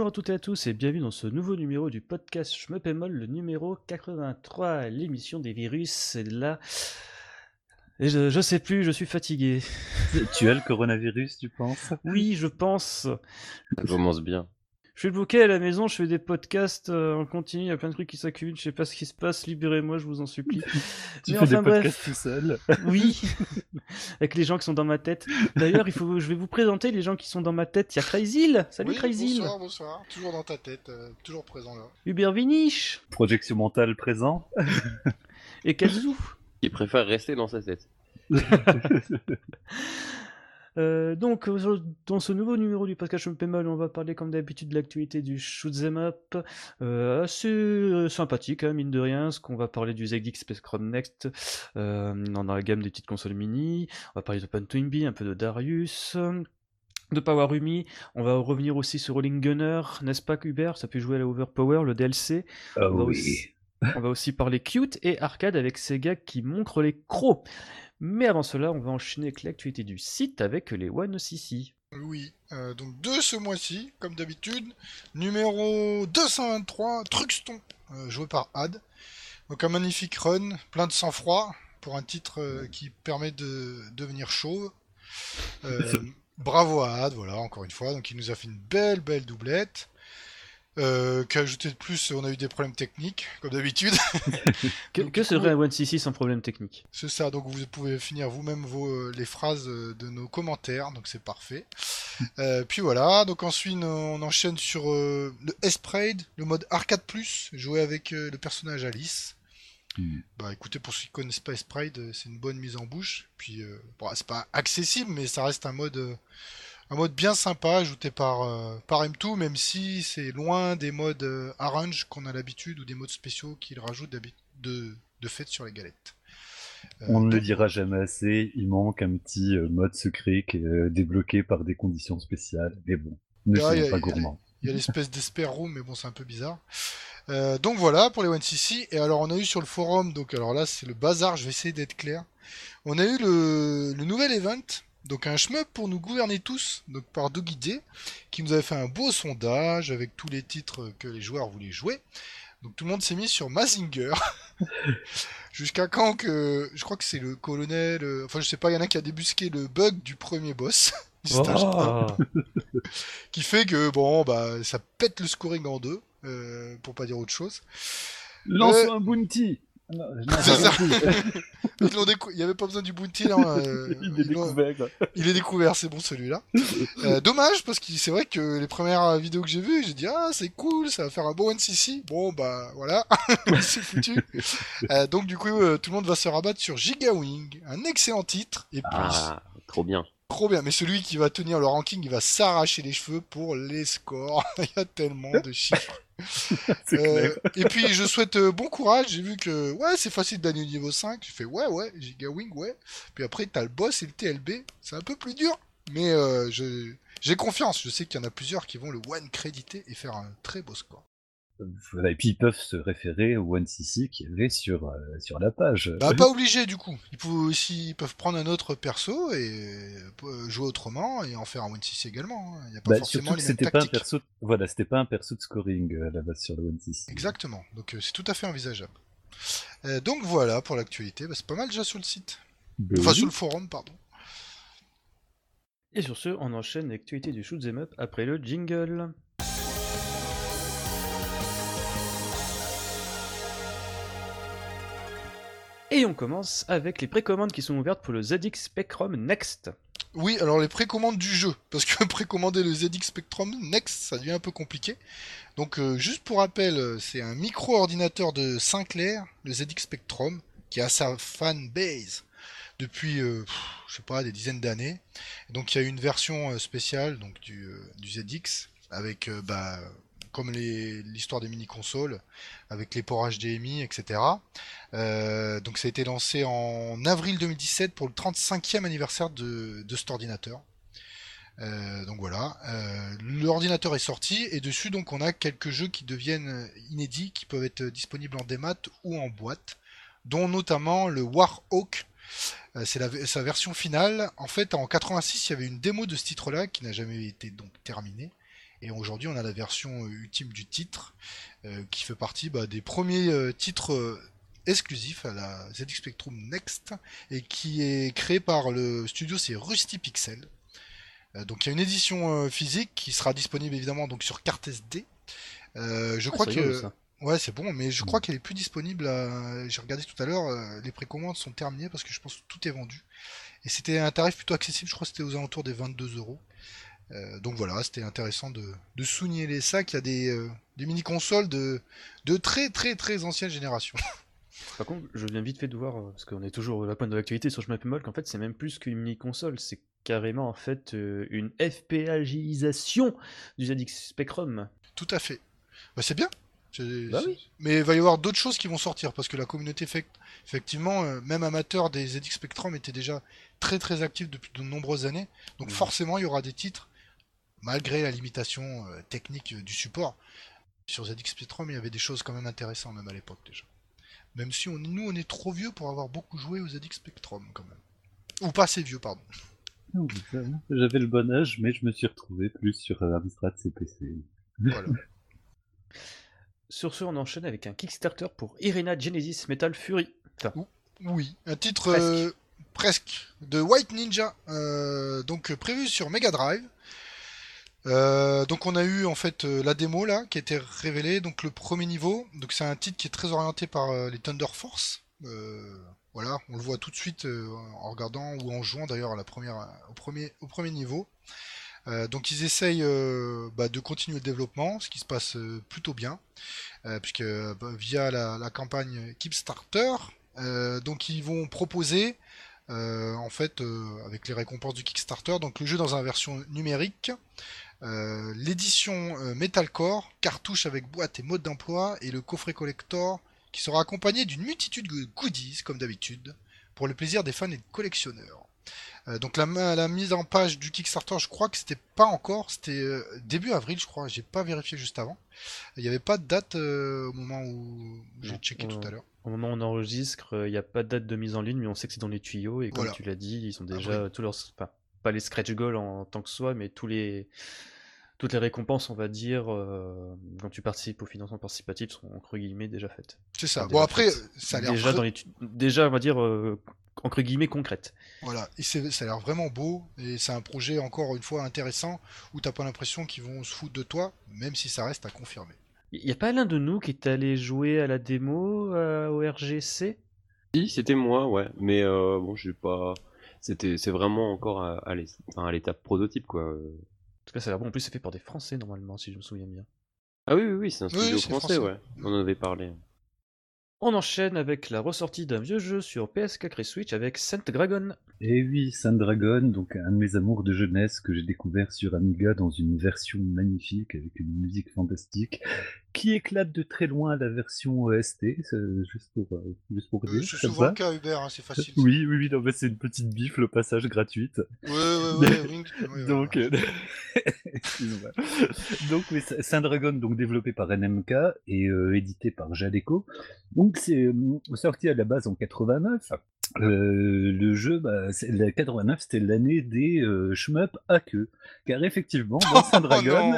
Bonjour à toutes et à tous et bienvenue dans ce nouveau numéro du podcast Je me pémol, le numéro 83, l'émission des virus. Et là, et je, je sais plus, je suis fatigué. Tu as le coronavirus, tu penses? Oui, je pense. Ça commence bien. Je suis bloqué à la maison, je fais des podcasts euh, en continu, il y a plein de trucs qui s'accumulent, je sais pas ce qui se passe, libérez-moi, je vous en supplie. Tu Mais fais enfin, des bref. podcasts tout seul Oui, avec les gens qui sont dans ma tête. D'ailleurs, il faut, je vais vous présenter les gens qui sont dans ma tête. Il y a Crazyl, salut oui, Crazyl, Bonsoir, bonsoir. Toujours dans ta tête, euh, toujours présent là. Hubert Vinich Projection mentale présent et Kazu. Il préfère rester dans sa tête. Euh, donc, euh, dans ce nouveau numéro du podcast pémol, on va parler comme d'habitude de l'actualité du shoot'em up. Euh, assez euh, sympathique, hein, mine de rien, ce qu'on va parler du ZX Spectrum Next dans la gamme des petites consoles mini. On va parler de Pantoimbi, un peu de Darius. De Power Umi, on va revenir aussi sur Rolling Gunner, n'est-ce pas Hubert? Ça peut jouer à la Overpower, le DLC. Ah On va oui. aussi- On va aussi parler cute et arcade avec Sega qui montre les crocs. Mais avant cela, on va enchaîner avec l'actualité du site avec les One CC. Oui, euh, donc de ce mois-ci, comme d'habitude, numéro 223, Truxton, euh, joué par Had. Donc un magnifique run, plein de sang-froid, pour un titre euh, qui permet de devenir chauve. Euh, bravo à Had, voilà, encore une fois. Donc il nous a fait une belle, belle doublette. Euh, Qu'ajouter de plus, on a eu des problèmes techniques, comme d'habitude. Que, Donc, que du serait coup- un One CC sans problème technique C'est ça, donc vous pouvez finir vous-même vos, euh, les phrases euh, de nos commentaires, donc c'est parfait. Euh, puis voilà, donc ensuite on enchaîne sur euh, le S-Pride, le mode Arcade Plus, joué avec le personnage Alice. Hmm. Bah écoutez, pour ceux qui connaissent pas S-Pride, c'est une bonne mise en bouche. Puis bon, c'est pas accessible, mais ça reste un mode, un mode bien sympa, ajouté par, euh, par M2, même si c'est loin des modes euh, Arrange qu'on a l'habitude ou des modes spéciaux qu'il rajoute de, de fait sur les galettes. Euh, On ne le dira jamais assez, il manque un petit mode secret qui est débloqué par des conditions spéciales. Mais bon, ne Ah, soyons pas gourmands. Il y a l'espèce d'esper room, mais bon, c'est un peu bizarre. Euh, donc voilà pour les One CC. Et alors, on a eu sur le forum, donc alors là, c'est le bazar, je vais essayer d'être clair. On a eu le, le nouvel event, donc un shmup pour nous gouverner tous, donc par Doggy Day, qui nous avait fait un beau sondage avec tous les titres que les joueurs voulaient jouer. Donc tout le monde s'est mis sur Mazinger. Jusqu'à quand que. Je crois que c'est le colonel. euh, Enfin, je sais pas, il y en a qui a débusqué le bug du premier boss. du stage un Oh qui fait que bon bah ça pète le scoring en deux euh, pour pas dire autre chose Lance Euh, un bounty Non, non, C'est j'ai ça. compris. Ils l'ont décou- il y avait pas besoin du bounty là euh, Il est ils l'ont- découvert. il est découvert c'est bon celui-là Euh, dommage parce que c'est vrai que les premières vidéos que j'ai vues j'ai dit ah c'est cool ça va faire un bon NCC bon bah voilà c'est foutu Euh, donc du coup euh, tout le monde va se rabattre sur Giga Wing un excellent titre et puis Ah, trop bien. trop bien mais celui qui va tenir le ranking il va s'arracher les cheveux pour les scores il y a tellement de chiffres. Euh, et puis je souhaite euh, bon courage. J'ai vu que ouais c'est facile au niveau 5. J'ai fait ouais ouais Giga Wing ouais. Puis après t'as le boss et le TLB. C'est un peu plus dur, mais euh, je- j'ai confiance. Je sais qu'il y en a plusieurs qui vont le one créditer et faire un très beau score. Voilà, et puis ils peuvent se référer au One CC qu'il y avait sur, euh, sur la page. Bah pas obligé du coup. Ils peuvent aussi ils peuvent prendre un autre perso et euh, jouer autrement et en faire un one 6 également. hein. Il n'y a pas Bah, forcément surtout que les mêmes c'était pas un perso, voilà, c'était pas un perso de scoring euh, à la base sur le One CC. Exactement. Donc euh, c'est tout à fait envisageable. Euh, donc voilà pour l'actualité. Bah, c'est pas mal déjà sur le site. Ben Enfin oui. sur le forum pardon. Et sur ce, on enchaîne l'actualité du shoot'em up après le jingle. On commence avec les précommandes qui sont ouvertes pour le ZX Spectrum Next. Oui, alors les précommandes du jeu, parce que précommander le ZX Spectrum Next, ça devient un peu compliqué. Donc euh, juste pour rappel, euh, c'est un micro-ordinateur de Sinclair, le ZX Spectrum, qui a sa fan base depuis, euh, je sais pas, des dizaines d'années. Donc il y a une version spéciale donc du, ZX avec, bah, comme l'histoire des mini-consoles, avec les ports HDMI, etc. Euh, donc ça a été lancé en avril 2017 pour le 35e anniversaire de, cet ordinateur. Euh, donc voilà, Euh, l'ordinateur est sorti et dessus donc on a quelques jeux qui deviennent inédits, qui peuvent être disponibles en démat ou en boîte, dont notamment le Warhawk. C'est sa version finale. En fait, en 86, il y avait une démo de ce titre-là qui n'a jamais été donc terminée. Et aujourd'hui, on a la version euh, ultime du titre, euh, qui fait partie bah, des premiers euh, titres exclusifs à la ZX Spectrum Next, et qui est créé par le studio, c'est Rusty Pixel. Donc il y a une édition physique qui sera disponible évidemment donc sur carte SD. Je Ah, crois que ça. ouais c'est bon, mais je crois qu'elle est plus disponible. à- J'ai regardé tout à l'heure, les précommandes sont terminées parce que je pense que tout est vendu. Et c'était un tarif plutôt accessible, je crois que c'était aux alentours des 22 euros. Euh, donc voilà, c'était intéressant de, de souligner ça qu'il y a des, euh, des mini-consoles de, de très très très ancienne génération. Par contre, je viens vite fait de voir, euh, parce qu'on est toujours à la pointe de l'actualité sur Schmappemol, qu'en fait, c'est même plus qu'une mini-console, c'est carrément en fait euh, une FPAGisation du ZX Spectrum. Tout à fait. Bah, c'est bien. Bah oui. Mais il va y avoir d'autres choses qui vont sortir parce que la communauté, fait- effectivement, euh, même amateur des ZX Spectrum était déjà très très active depuis de nombreuses années. Donc Mhm. forcément, il y aura des titres, malgré la limitation euh, technique euh, du support. Sur ZX Spectrum, il y avait des choses quand même intéressantes même à l'époque déjà. Même si on, nous, on est trop vieux pour avoir beaucoup joué aux ZX Spectrum quand même. Ou pas assez vieux, pardon. J'avais le bon âge, mais je me suis retrouvé plus sur euh, Amstrad CPC. Voilà. Sur ce, on enchaîne avec un Kickstarter pour Irina Genesis Metal Fury. Enfin, Oui, un titre Presque. euh, presque de White Ninja, euh, donc prévu sur Mega Drive. Euh, donc on a eu en fait euh, la démo là qui a été révélée, donc le premier niveau. Donc c'est un titre qui est très orienté par euh, les Thunder Force. Voilà, on le voit tout de suite en regardant ou en jouant d'ailleurs au premier, au premier niveau. Donc ils essayent bah, de continuer le développement, ce qui se passe plutôt bien, puisque bah, via la, la campagne Kickstarter, donc ils vont proposer en fait avec les récompenses du Kickstarter, donc le jeu dans une version numérique, euh, l'édition euh, Metalcore, cartouche avec boîte et mode d'emploi, et le coffret collector qui sera accompagné d'une multitude de goodies comme d'habitude pour le plaisir des fans et des collectionneurs. Euh, donc la, mise en page du Kickstarter, je crois que c'était pas encore, c'était début avril, je crois. J'ai pas vérifié juste avant. Il n'y avait pas de date au moment où j'ai checké tout à l'heure. au moment où on enregistre, il n'y a pas de date de mise en ligne, mais on sait que c'est dans les tuyaux. Et comme Voilà. tu l'as dit, ils sont déjà tous leurs. Enfin, pas les scratch goals en tant que soi, mais tous les. Toutes les récompenses, on va dire, euh, quand tu participes au financement participatif, sont entre guillemets déjà faites. C'est ça. Enfin, Bon après, faites. ça a l'air déjà dans les tu- déjà on va dire euh, entre guillemets concrète. voilà, et ça a l'air vraiment beau et c'est un projet encore une fois intéressant où t'as pas l'impression qu'ils vont se foutre de toi, même si ça reste à confirmer. Il y a pas l'un de nous qui est allé jouer à la démo euh, au RGC Si, c'était moi, ouais. Mais euh, bon, j'ai pas. C'était, c'est vraiment encore à, l'étape prototype, quoi. En tout cas, ça a l'air bon. En plus, c'est fait par des Français normalement, si je me souviens bien. Ah oui, oui, oui, c'est un studio français, français. ouais. On en avait parlé. On enchaîne avec la ressortie d'un vieux jeu sur PS4 et Switch avec Saint Dragon. Et oui, Dragon, donc un de mes amours de jeunesse que j'ai découvert sur Amiga dans une version magnifique avec une musique fantastique qui éclate de très loin la version OST, c'est juste pour, euh, juste pour Euh, dire. c'est souvent ça. le cas Hubert, hein, c'est facile. Oui, oui, oui, non, mais c'est une petite bif, le passage gratuite. Ouais, ouais, ouais, Wing- ouais, donc, euh, donc, oui, Saint Dragon, donc développé par NMK et euh, édité par Jadeco. Donc, c'est euh, sorti à la base en 89. Euh, le jeu, bah, c'est- la 89, c'était l'année des euh, shmup à queue. Car effectivement, dans Saint Dragon,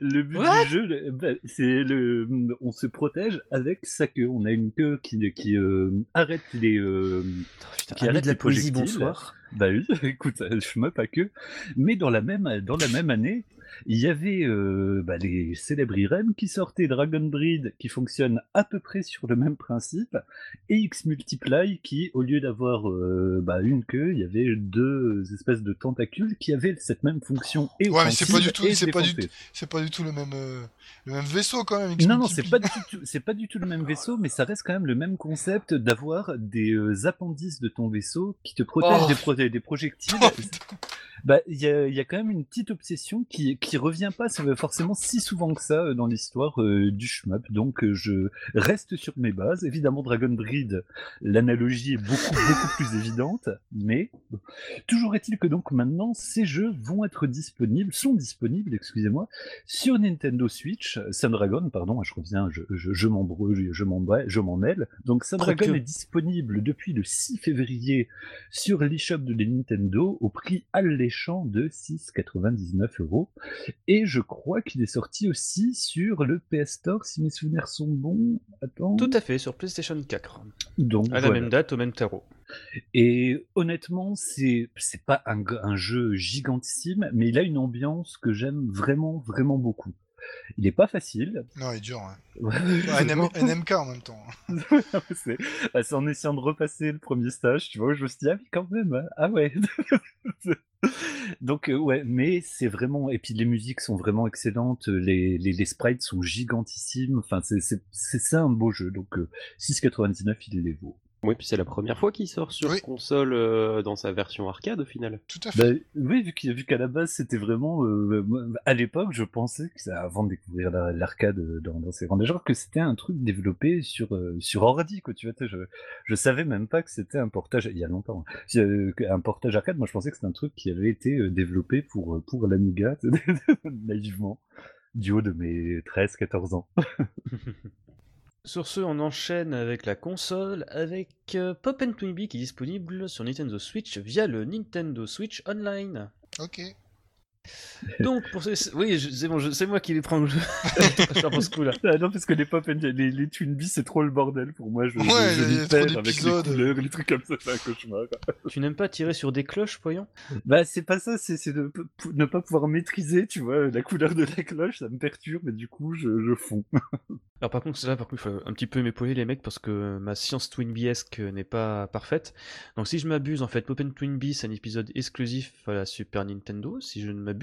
le but What? du jeu, bah, c'est le, on se protège avec sa queue. On a une queue qui, qui euh, arrête les, euh, Putain, Qui arrête de la les poésie, bonsoir. bah oui, écoute, je me pas que. Mais dans la même, dans la même année, il y avait euh, bah, les célèbres IREM qui sortaient Dragon Breed, qui fonctionne à peu près sur le même principe, et X Multiply, qui, au lieu d'avoir euh, bah, une queue, il y avait deux espèces de tentacules qui avaient cette même fonction. Et Ouais, mais c'est pas du tout- c'est pas du. C'est pas du tout le même, euh, le même vaisseau quand même. Non, non, c'est pas du tout, c'est pas du tout le même vaisseau, mais ça reste quand même le même concept d'avoir des appendices de ton vaisseau qui te protègent Oh. des, pro- des projectiles. Oh, bah, il y y a quand même une petite obsession qui, qui revient pas forcément si souvent que ça euh, dans l'histoire euh, du shmup. Donc, euh, je reste sur mes bases. Évidemment, Dragon Breed, l'analogie est beaucoup, beaucoup plus évidente, mais toujours est-il que donc maintenant, ces jeux vont être disponibles, sont disponibles, excusez-moi, sur Nintendo Switch, Sun Dragon, pardon, je reviens, je, je, je m'embrouille, je m'en je m'en mêle. Donc Sun Quoique. Dragon est disponible depuis le 6 février sur l'eShop de Nintendo au prix alléchant alléchant de 6,99 euros. Et je crois qu'il est sorti aussi sur le PS Store, si mes souvenirs sont bons. Attends. Tout à fait, sur PlayStation 4. Donc, À la voilà. même date, au même tarot. Et honnêtement, c'est c'est pas un, un jeu gigantissime, mais il a une ambiance que j'aime vraiment, vraiment beaucoup. Il est pas facile. Non, il est dur. hein. Ouais, Ouais, NM- vraiment. NMK en même temps. c'est bah, c'est en essayant de repasser le premier stage, tu vois, je me suis dit, ah oui, quand même, hein. ah ouais. Donc, euh, ouais, mais c'est vraiment. Et puis les musiques sont vraiment excellentes, les, les, les sprites sont gigantissimes, enfin, c'est- c'est c'est ça un beau jeu. Donc, euh, 6,99, il les vaut. Oui, puis c'est la première fois qu'il sort sur Oui. console euh, dans sa version arcade au final. Tout à fait. Bah, oui, vu qu'à la base c'était vraiment, euh, à l'époque, je pensais que ça- avant de découvrir la- l'arcade euh, dans, dans ces grands genres, que c'était un truc développé sur euh, sur ordi, quoi. Tu vois, je je savais même pas que c'était un portage il y a longtemps. hein. Un portage arcade, moi je pensais que c'était un truc qui avait été développé pour pour l'Amiga, naïvement, du haut de mes 13-14 ans. Sur ce, on enchaîne avec la console, avec euh, Pop and Twinbee qui est disponible sur Nintendo Switch via le Nintendo Switch Online. Ok. Donc, pour. Oui, c'est bon, je- c'est moi qui les prends le jeu. je. Ah non, parce que les pop and- les, les Twinbee, c'est trop le bordel pour moi. Je, Ouais, je, y trop avec les couleurs, les trucs comme ça, c'est un cauchemar. Tu n'aimes pas tirer sur des cloches, voyons? Bah, c'est pas ça, c'est c'est de ne pas pouvoir maîtriser, tu vois, la couleur de la cloche, ça me perturbe, et du coup, je, je fonds. Alors par contre, là, par contre, il faut un petit peu m'épauler les mecs parce que ma science Twinbee-esque n'est pas parfaite. Donc si je m'abuse, en fait, Pop and Twinbee, c'est un épisode exclusif à la Super Nintendo, si je ne m'abuse.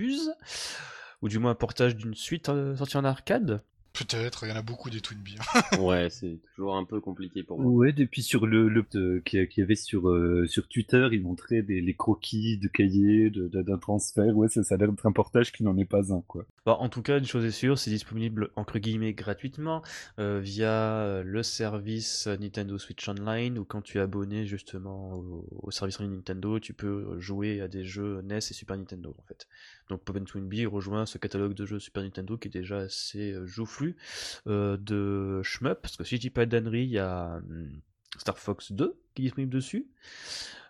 Ou du moins un portage d'une suite euh, sortie en arcade. Peut-être, il y en a beaucoup des Twinbee. ouais, c'est toujours un peu compliqué pour moi. Ouais, et puis sur le, le euh, qu'il y avait sur, euh, sur Twitter, ils montraient des, les croquis de cahiers, de- de- d'un transfert, ouais, ça, ça a l'air d'être un portage qui n'en est pas un, quoi. Bah, en tout cas, une chose est sûre, c'est disponible entre guillemets gratuitement euh, via euh, le service Nintendo Switch Online ou quand tu es abonné justement au, au service en ligne Nintendo, tu peux jouer à des jeux NES et Super Nintendo en fait. Donc Pop Twinbee rejoint ce catalogue de jeux Super Nintendo qui est déjà assez euh, joufflu euh, de shmup parce que si je dis pas d'annerie, il y a hum, Star Fox 2 qui est disponible dessus.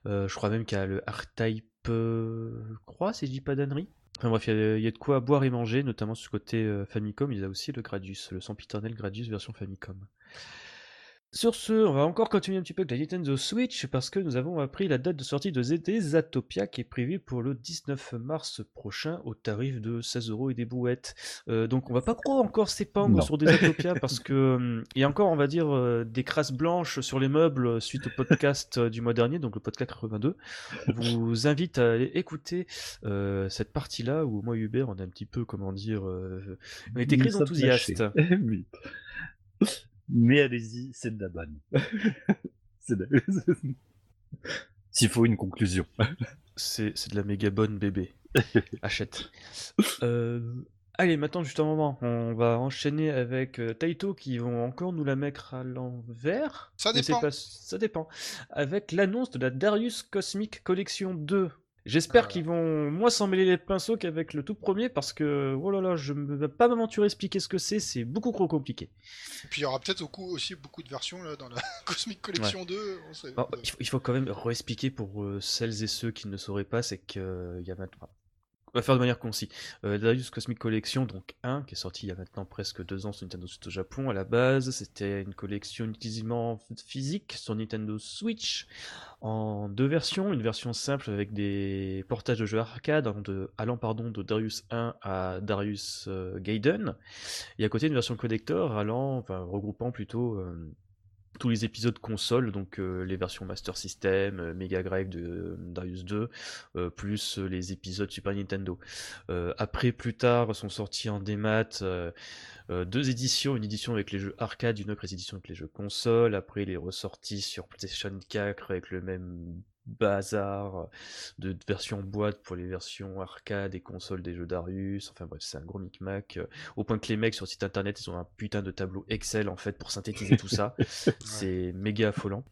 Euh, je crois même qu'il y a le R-Type, euh, je crois, si je dis pas d'annerie. Enfin bref, il y, a- de quoi boire et manger, notamment sur le côté Famicom. Il y a aussi le Gradius, le sempiternel Gradius version Famicom. Sur ce, on va encore continuer un petit peu avec la Nintendo Switch parce que nous avons appris la date de sortie de ZT Zatopia qui est prévue pour le 19 mars prochain au tarif de 16 euros et des bouettes. Euh, donc on va pas trop encore s'épandre sur des Zatopia parce que hum, il y a encore, on va dire, euh, des crasses blanches sur les meubles euh, suite au podcast euh, du mois dernier, donc le podcast 82. On vous invite à aller écouter euh, cette partie-là où moi et Hubert on est un petit peu, comment dire, euh, on était très enthousiastes. Mais allez-y, c'est de la banne. c'est de... S'il faut une conclusion. C'est c'est de la méga bonne bébé. Achète. Euh, allez, maintenant, juste un moment, on va enchaîner avec euh, Taito qui vont encore nous la mettre à l'envers. Ça dépend. pas- ça dépend. Avec l'annonce de la Darius Cosmic Collection 2. J'espère Ah. qu'ils vont moins s'en mêler les pinceaux qu'avec le tout premier parce que, oh là là, je ne vais pas m'aventurer à expliquer ce que c'est, c'est beaucoup trop compliqué. Et puis il y aura peut-être aussi beaucoup de versions là, dans la Cosmic Collection 2. on sait- Alors, il, faut, il faut quand même réexpliquer pour euh, celles et ceux qui ne sauraient pas, c'est que euh, il y a maintenant. On va faire de manière concise. Euh, Darius Cosmic Collection, donc 1, qui est sorti il y a maintenant presque deux ans sur Nintendo Switch au Japon. À la base, c'était une collection utilisement physique sur Nintendo Switch en deux versions. Une version simple avec des portages de jeux arcade allant, de, allant pardon, de Darius 1 à Darius euh, Gaiden. Et à côté, une version collector allant, enfin, regroupant plutôt euh, tous les épisodes console, donc euh, les versions Master System, euh, Mega Drive de euh, Darius 2, euh, plus les épisodes Super Nintendo. Après, plus tard, sont sortis en démat deux éditions, une édition avec les jeux arcade, une autre édition avec les jeux console. Après, les ressortis sur PlayStation 4 avec le même bazar de versions boîte pour les versions arcade et console des jeux Darius. Enfin bref, c'est un gros micmac. euh, Au point que les mecs sur le site internet, ils ont un putain de tableau Excel en fait pour synthétiser tout ça. C'est méga affolant.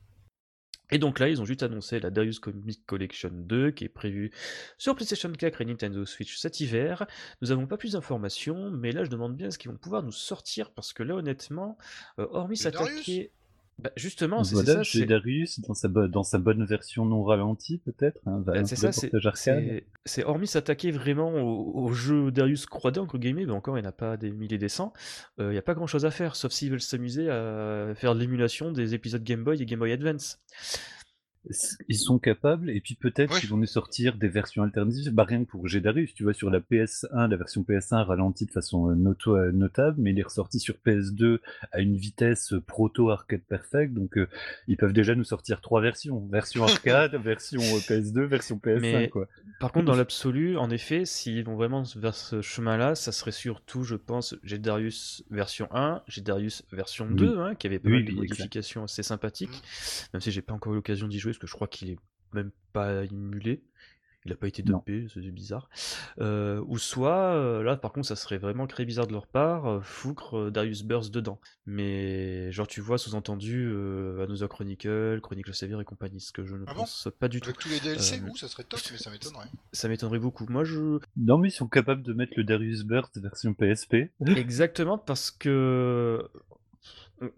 Et donc là, ils ont juste annoncé la Darius Comic Collection 2 qui est prévue sur PlayStation 4 et Nintendo Switch cet hiver. Nous n'avons pas plus d'informations, mais là je demande bien ce qu'ils vont pouvoir nous sortir parce que là honnêtement, euh, hormis s'attaquer... Bah, justement, c'est Voilà, ça. chez c'est- Darius, dans sa, bo- dans sa bonne version non ralentie, peut-être. Hein, bah, un c'est ça, c'est hormis s'attaquer vraiment au, au jeu Darius 3D, entre guillemets, mais encore il n'y en a pas des milliers des cents, euh, il n'y a pas grand chose à faire, sauf s'ils veulent s'amuser à faire de l'émulation des épisodes Game Boy et Game Boy Advance. Ils sont capables, et puis peut-être Ouais. qu'ils vont nous sortir des versions alternatives, bah, rien que pour Gédarius, tu vois, sur la PS1, la version PS1 ralentie de façon euh, noto- euh, notable, mais il est ressorti sur PS2 à une vitesse euh, proto arcade perfect, donc euh, ils peuvent déjà nous sortir trois versions, version arcade, version euh, PS2, version PS1, Mais- quoi. Par contre, dans l'absolu, en effet, s'ils vont vraiment vers ce chemin-là, ça serait surtout, je pense, Darius version 1, j'ai Darius version Oui. 2, hein, qui avait pas Oui, mal de oui, exact. modifications assez sympathiques, même si j'ai pas encore eu l'occasion d'y jouer, parce que je crois qu'il est même pas émulé. Il a pas été dumpé, c'est bizarre. Euh, ou soit, euh, là par contre, ça serait vraiment très bizarre de leur part, euh, foutre euh, Darius Burst dedans. Mais genre, tu vois, sous-entendu, euh, Another Chronicle, Chronicle Severe et compagnie, ce que je ne Ah bon pense pas du tout. Avec tous les DLC, Euh, ça serait top, mais ça m'étonnerait. Ça m'étonnerait beaucoup. Moi, je, Non, mais ils sont capables de mettre le Darius Burst version PSP. Exactement, parce que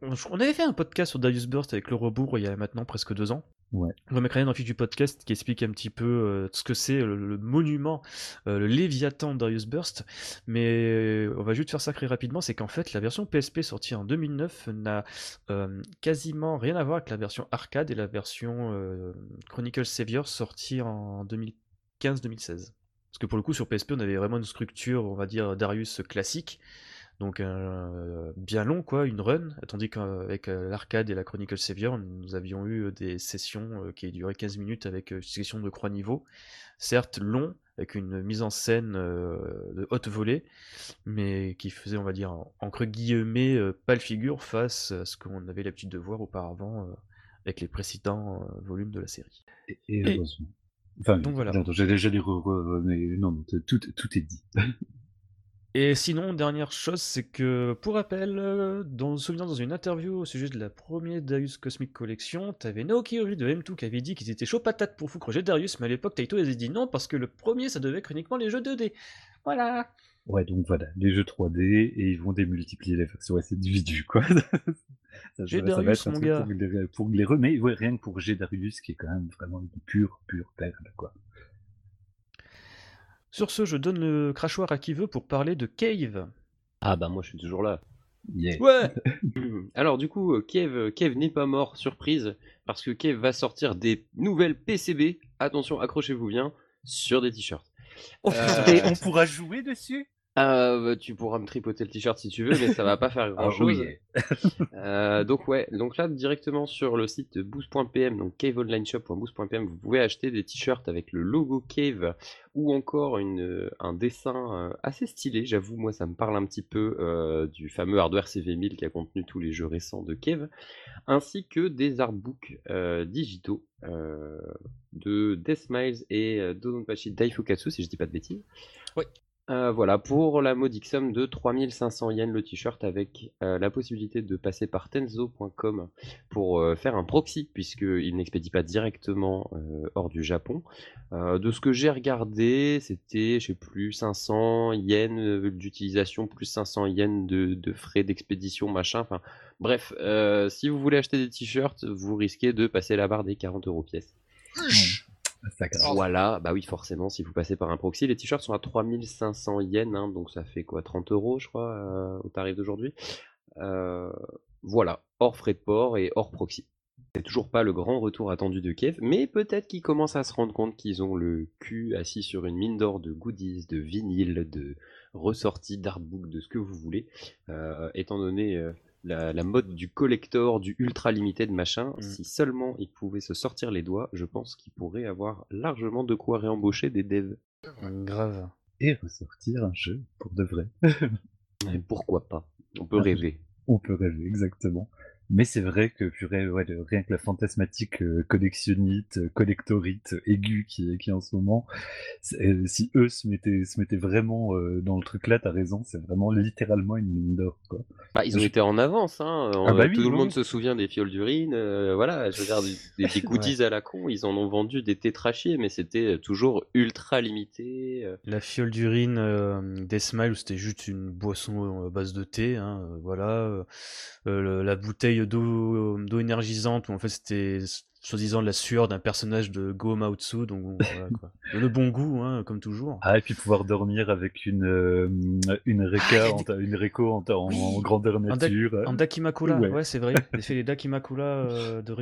on avait fait un podcast sur Darius Burst avec le rebours il y a maintenant presque deux ans. Ouais. Rien dans la fiche du podcast qui explique un petit peu euh, ce que c'est le, le monument, euh, le Léviathan Darius Burst. Mais euh, on va juste faire ça très rapidement, c'est qu'en fait la version PSP sortie en 2009 n'a quasiment rien à voir avec la version arcade et la version Chronicle Savior sortie en 2015-2016. Parce que pour le coup sur PSP on avait vraiment une structure, on va dire Darius classique, donc euh, bien long quoi, une run, tandis qu'avec euh, l'arcade et la Chronicle Savior, nous avions eu euh, des sessions euh, qui duraient 15 minutes avec euh, une session de croix niveau, certes long, avec une mise en scène euh, de haute volée, mais qui faisait, on va dire, en- entre guillemets, euh, pâle figure face à ce qu'on avait l'habitude de voir auparavant euh, avec les précédents euh, volumes de la série. Et, et heureusement. Enfin, Donc voilà. j'allais re- re- mais non, non, tout, tout est dit. Et sinon, dernière chose, c'est que, pour rappel, euh, dans, souvenant dans une interview au sujet de la première Darius Cosmic Collection, t'avais Naoki Ori de M2 qui avait dit qu'ils étaient chaud patate pour foutre Darius, mais à l'époque, Taito avait dit non parce que le premier, ça devait être uniquement les jeux 2D. Voilà. Ouais, donc voilà, les jeux 3D, et ils vont démultiplier les versions individuelles, quoi. ça, J'ai Darius, mon gars. Pour les, pour les remettre, ouais, rien que pour G Darius, qui est quand même vraiment une pure, pure perle, quoi. Sur ce, je donne le crachoir à qui veut pour parler de Cave. Ah bah moi je suis toujours là. Yeah. Ouais Alors du coup, euh, Kev, Kev n'est pas mort, surprise, parce que Kev va sortir des nouvelles PCB, attention, accrochez-vous bien, sur des t-shirts. Euh. Et on pourra jouer dessus Euh, bah, tu pourras me tripoter le t-shirt si tu veux, mais ça va pas faire grand Ah chose. oui. Euh, donc ouais, donc là directement sur le site boost.pm, donc caveonlineshop.boost.pm, vous pouvez acheter des t-shirts avec le logo Cave ou encore une, euh, un dessin euh, assez stylé. J'avoue, moi ça me parle un petit peu euh, du fameux hardware CV1000 qui a contenu tous les jeux récents de Cave, ainsi que des artbooks euh, digitaux euh, de Death Miles et euh, Donpachi Daifukatsu, si je dis pas de bêtises. Oui. Euh, voilà, pour la modique somme de 3500 yens le t-shirt avec euh, la possibilité de passer par tenzo.com pour euh, faire un proxy puisqu'il n'expédie pas directement hors du Japon. De ce que j'ai regardé, c'était, je sais plus, 500 yens d'utilisation plus 500 yens de, frais d'expédition, machin. Enfin, bref, si vous voulez acheter des t-shirts, vous risquez de passer la barre des 40 euros pièce. Voilà, bah oui, forcément, si vous passez par un proxy, les t-shirts sont à 3500 yens, hein, donc ça fait quoi, 30 euros, je crois, euh, au tarif d'aujourd'hui. Euh, voilà, hors frais de port et hors proxy. C'est toujours pas le grand retour attendu de Kiev, mais peut-être qu'ils commencent à se rendre compte qu'ils ont le cul assis sur une mine d'or de goodies, de vinyles, de ressorties, d'artbooks, de ce que vous voulez, euh, étant donné la, la mode du collector, du ultra limited machin, Mm. si seulement ils pouvaient se sortir les doigts, je pense qu'ils pourraient avoir largement de quoi réembaucher des devs. Grave. Et ressortir un jeu, pour de vrai. Et pourquoi pas? On peut Ah. rêver. On peut rêver, exactement. Mais c'est vrai que purée, ouais, le- rien que la fantasmatique euh, collectionnite, euh, collectorite, euh, aiguë qui est, qui est en ce moment, euh, si eux se mettaient, se mettaient vraiment euh, dans le truc là, t'as raison, c'est vraiment littéralement une mine d'or, quoi. Bah, ils ont Je- été en avance, hein. Ah bah oui, tout le monde oui. se souvient des fioles d'urine. euh, voilà, je regarde des, des goodies à la con, ils en ont vendu des tétrachiers, mais c'était toujours ultra limité. La fiole d'urine euh, des Smiles, c'était juste une boisson à base de thé, hein, voilà. Euh, le- la bouteille bouteille d'eau énergisante où en fait c'était soi-disant la sueur d'un personnage de Go Maotsu, donc voilà, quoi. Le bon goût, hein, comme toujours. Ah, et puis pouvoir dormir avec une, euh, une Reka, Ah, y a en des- ta- une Reiko en, en- Oui. en grandeur En, da- nature. en Dakimakura, Ouais. ouais, c'est vrai. J'ai fait les Dakimakura euh, de.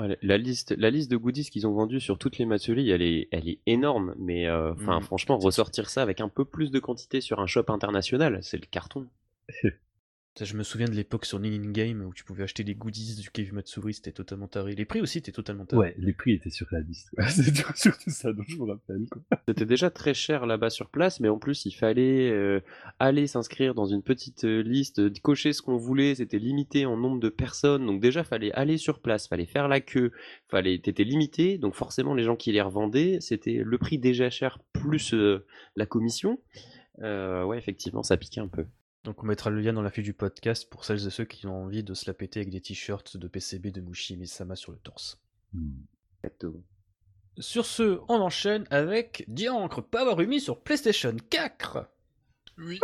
Ouais, la- liste, la liste de goodies qu'ils ont vendus sur toutes les Matsuri, elle est, elle est énorme. Mais euh, enfin, Mhm. franchement, ressortir ça avec un peu plus de quantité sur un shop international, c'est le carton. Ça, Je me souviens de l'époque sur Nin Game où tu pouvais acheter des goodies du Cave Matsuri, c'était totalement taré. Les prix aussi étaient totalement tarés. Ouais, les prix étaient sur la liste. C'est tout- surtout ça dont je vous rappelle. C'était déjà très cher là-bas sur place, mais en plus, il fallait euh, aller s'inscrire dans une petite euh, liste, euh, cocher ce qu'on voulait. C'était limité en nombre de personnes, donc déjà, fallait aller sur place, fallait faire la queue, fallait, t'étais limité. Donc forcément, les gens qui les revendaient, c'était le prix déjà cher plus euh, la commission. Euh, ouais, effectivement, ça piquait un peu. Donc on mettra le lien dans la fiche du podcast pour celles et ceux qui ont envie de se la péter avec des t-shirts de PCB de Mushi Misama sur le torse. Sur ce, on enchaîne avec Diancre Powerumi sur PlayStation 4 Oui.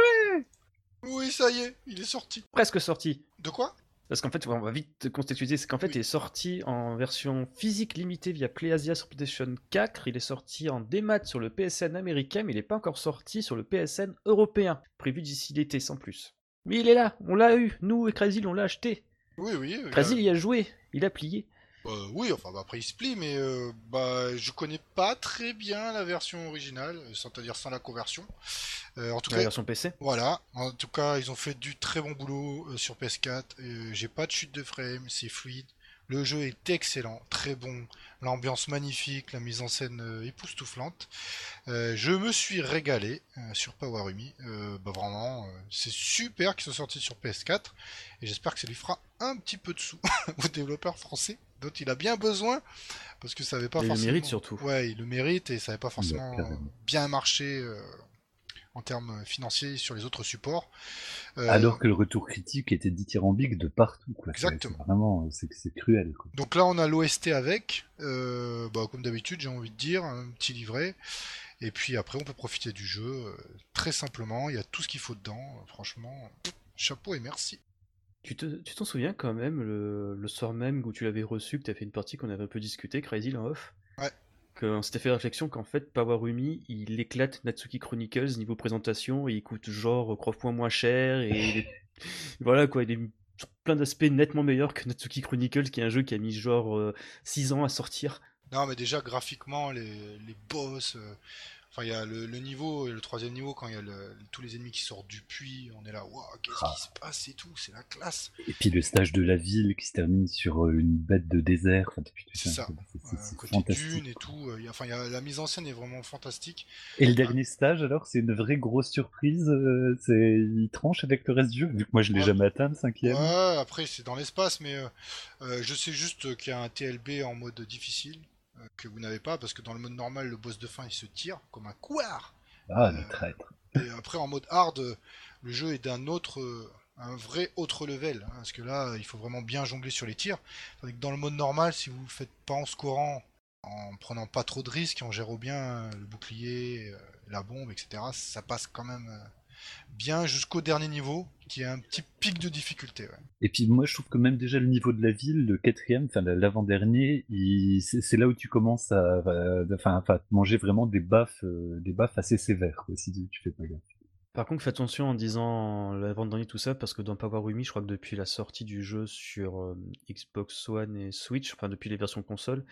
Oui, ça y est, il est sorti. Presque sorti. De quoi? Parce qu'en fait, on va vite contextualiser, c'est qu'en fait, Oui. il est sorti en version physique limitée via PlayAsia sur PlayStation 4, il est sorti en démat sur le PSN américain, mais il n'est pas encore sorti sur le PSN européen, prévu d'ici l'été sans plus. Mais il est là, on l'a eu, nous et Crazy, on l'a acheté. Oui, oui. euh, Crazy, il y a joué, il a plié. Euh, oui, enfin bah, après il se plie, mais euh, bah je connais pas très bien la version originale, c'est-à-dire sans la conversion. Euh, en tout La cas, version PC. voilà. En tout cas, ils ont fait du très bon boulot euh, sur PS4. Euh, J'ai pas de chute de frame, c'est fluide. Le jeu est excellent, très bon. L'ambiance magnifique, la mise en scène époustouflante. Euh, je me suis régalé euh, sur Powerumi. Euh, bah vraiment, euh, c'est super qu'ils soient sortis sur PS4 et j'espère que ça lui fera un petit peu de sous aux développeurs français dont il a bien besoin parce que ça avait pas Et il le forcément. mérite surtout. Ouais, il le mérite et ça n'avait pas forcément bien marché euh, en termes financiers sur les autres supports. Euh, Alors que le retour critique était dithyrambique de partout. Quoi. Exactement. c'est Vraiment, c'est c'est cruel. Quoi. Donc là, on a l'OST avec, euh, bah, comme d'habitude, j'ai envie de dire, un petit livret. Et puis après, on peut profiter du jeu très simplement. Il y a tout ce qu'il faut dedans. Franchement, chapeau et merci. Tu te- tu t'en souviens quand même, le, le soir même où tu l'avais reçu, que tu as fait une partie qu'on avait un peu discuté, Crazy en off? Ouais. Qu'on s'était fait la réflexion qu'en fait, Powerumi, il éclate Natsuki Chronicles niveau présentation, et il coûte genre 3 points moins cher, et il est- voilà quoi, il est plein d'aspects nettement meilleur que Natsuki Chronicles, qui est un jeu qui a mis genre 6 ans à sortir. Non, mais déjà, graphiquement, les, les boss. euh, Enfin, il y a le, le niveau, le troisième niveau, quand il y a le- tous les ennemis qui sortent du puits, on est là, waouh, qu'est-ce Ah. qui se passe et tout, c'est la classe. Et puis le stage de la ville qui se termine sur euh, une bête de désert. Enfin, C'est ça. c'est- Euh, côté fantastique. dune et tout, euh, il y a- enfin, il y a, la mise en scène est vraiment fantastique. Et le dernier stage, alors, c'est une vraie grosse surprise. euh, c'est il tranche avec le reste du jeu, vu que moi je l'ai Ouais. jamais atteint le cinquième. Ouais, après c'est dans l'espace, mais euh, euh, je sais juste qu'il y a un TLB en mode difficile euh, que vous n'avez pas parce que dans le mode normal, le boss de fin il se tire comme un couard. Ah, Euh, le traître. Et après en mode hard, euh, le jeu est d'un autre, euh, un vrai autre level, hein, parce que là il faut vraiment bien jongler sur les tirs. Tandis que dans le mode normal, si vous le faites pas en scorant, en prenant pas trop de risques, en gérant bien euh, le bouclier, euh, la bombe, etc., ça passe quand même euh, bien jusqu'au dernier niveau, qui est un petit pic de difficulté. Et puis moi je trouve que même déjà le niveau de la ville, le quatrième, enfin la- l'avant-dernier, c'est là où tu commences à, enfin, manger vraiment des baffes, euh, des baffes assez sévères, si tu fais pas gaffe. Par contre, fais attention en disant l'avant-dernier tout ça, parce que dans Powerumi, je crois que depuis la sortie du jeu sur euh, Xbox One et Switch, enfin depuis les versions console,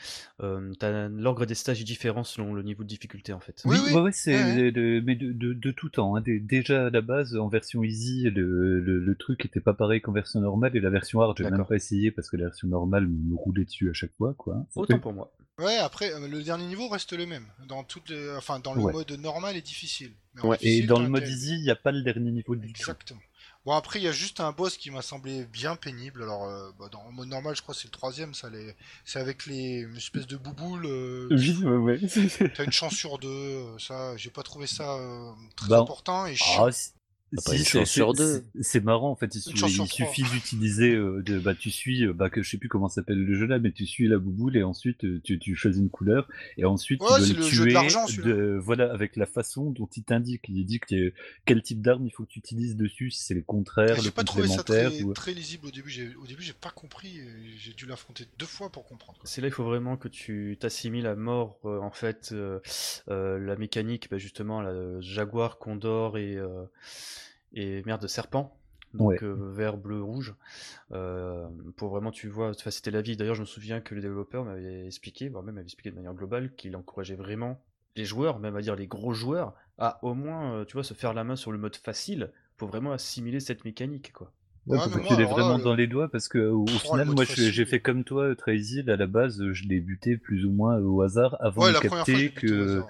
euh, t'as l'ordre des stages est différent selon le niveau de difficulté en fait. Oui, oui. ouais, ouais, c'est Ouais, de- mais de, de, de tout temps. hein. Dé- Déjà à la base, en version easy, le, le, le truc était pas pareil qu'en version normale, et la version hard, j'ai même pas essayé parce que la version normale me roulait dessus à chaque fois, quoi. Autant pour moi. Ouais, après, euh, le dernier niveau reste le même. Dans toutes les... Enfin, dans le Ouais. mode normal et difficile. Mais en Ouais, Et dans le mode easy, il n'y a pas le dernier niveau du tout. Exactement. Bon, après, il y a juste un boss qui m'a semblé bien pénible. Alors, euh, bah, dans le mode normal, je crois que c'est le troisième. Ça, les... C'est avec les une espèce de bouboules. euh, Oui, ouais. T'as une chance sur deux. euh, Ça, j'ai pas trouvé ça euh, très Bah, important et chiant. Ah, si- une chance sur deux. c'est- marrant en fait. Il, suffit- il d'utiliser, euh, de, bah tu suis, euh, bah que je sais plus comment s'appelle le jeu là, mais tu suis la bouboule et ensuite euh, tu, tu choisis une couleur et ensuite Ouais, tu dois le le jeu de tuer. de- voilà, avec la façon dont il t'indique. Il dit que quel type d'arme il faut que tu utilises dessus, si c'est le contraire, J'ai le pas trouvé ça complémentaire. très, ou- très lisible au début. J'ai- Au début, j'ai pas compris. J'ai dû l'affronter deux fois pour comprendre. C'est là il faut vraiment que tu t'assimiles à mort euh, en fait euh, euh, la mécanique bah, justement la jaguar, condor et euh, et merde serpent donc Ouais. euh, vert, bleu, rouge euh, pour vraiment tu vois te faciliter la vie. D'ailleurs je me souviens que le développeur m'avait expliqué, voire même m'avait expliqué de manière globale qu'il encourageait vraiment les joueurs, même à dire les gros joueurs, à au moins euh, tu vois se faire la main sur le mode facile pour vraiment assimiler cette mécanique quoi. Ouais, moi, là, vraiment le- dans les doigts, parce que au, au Oh, final, moi, j'ai fait comme toi, Trazy, à la base, je l'ai buté plus ou moins au hasard avant Ouais, de capter que.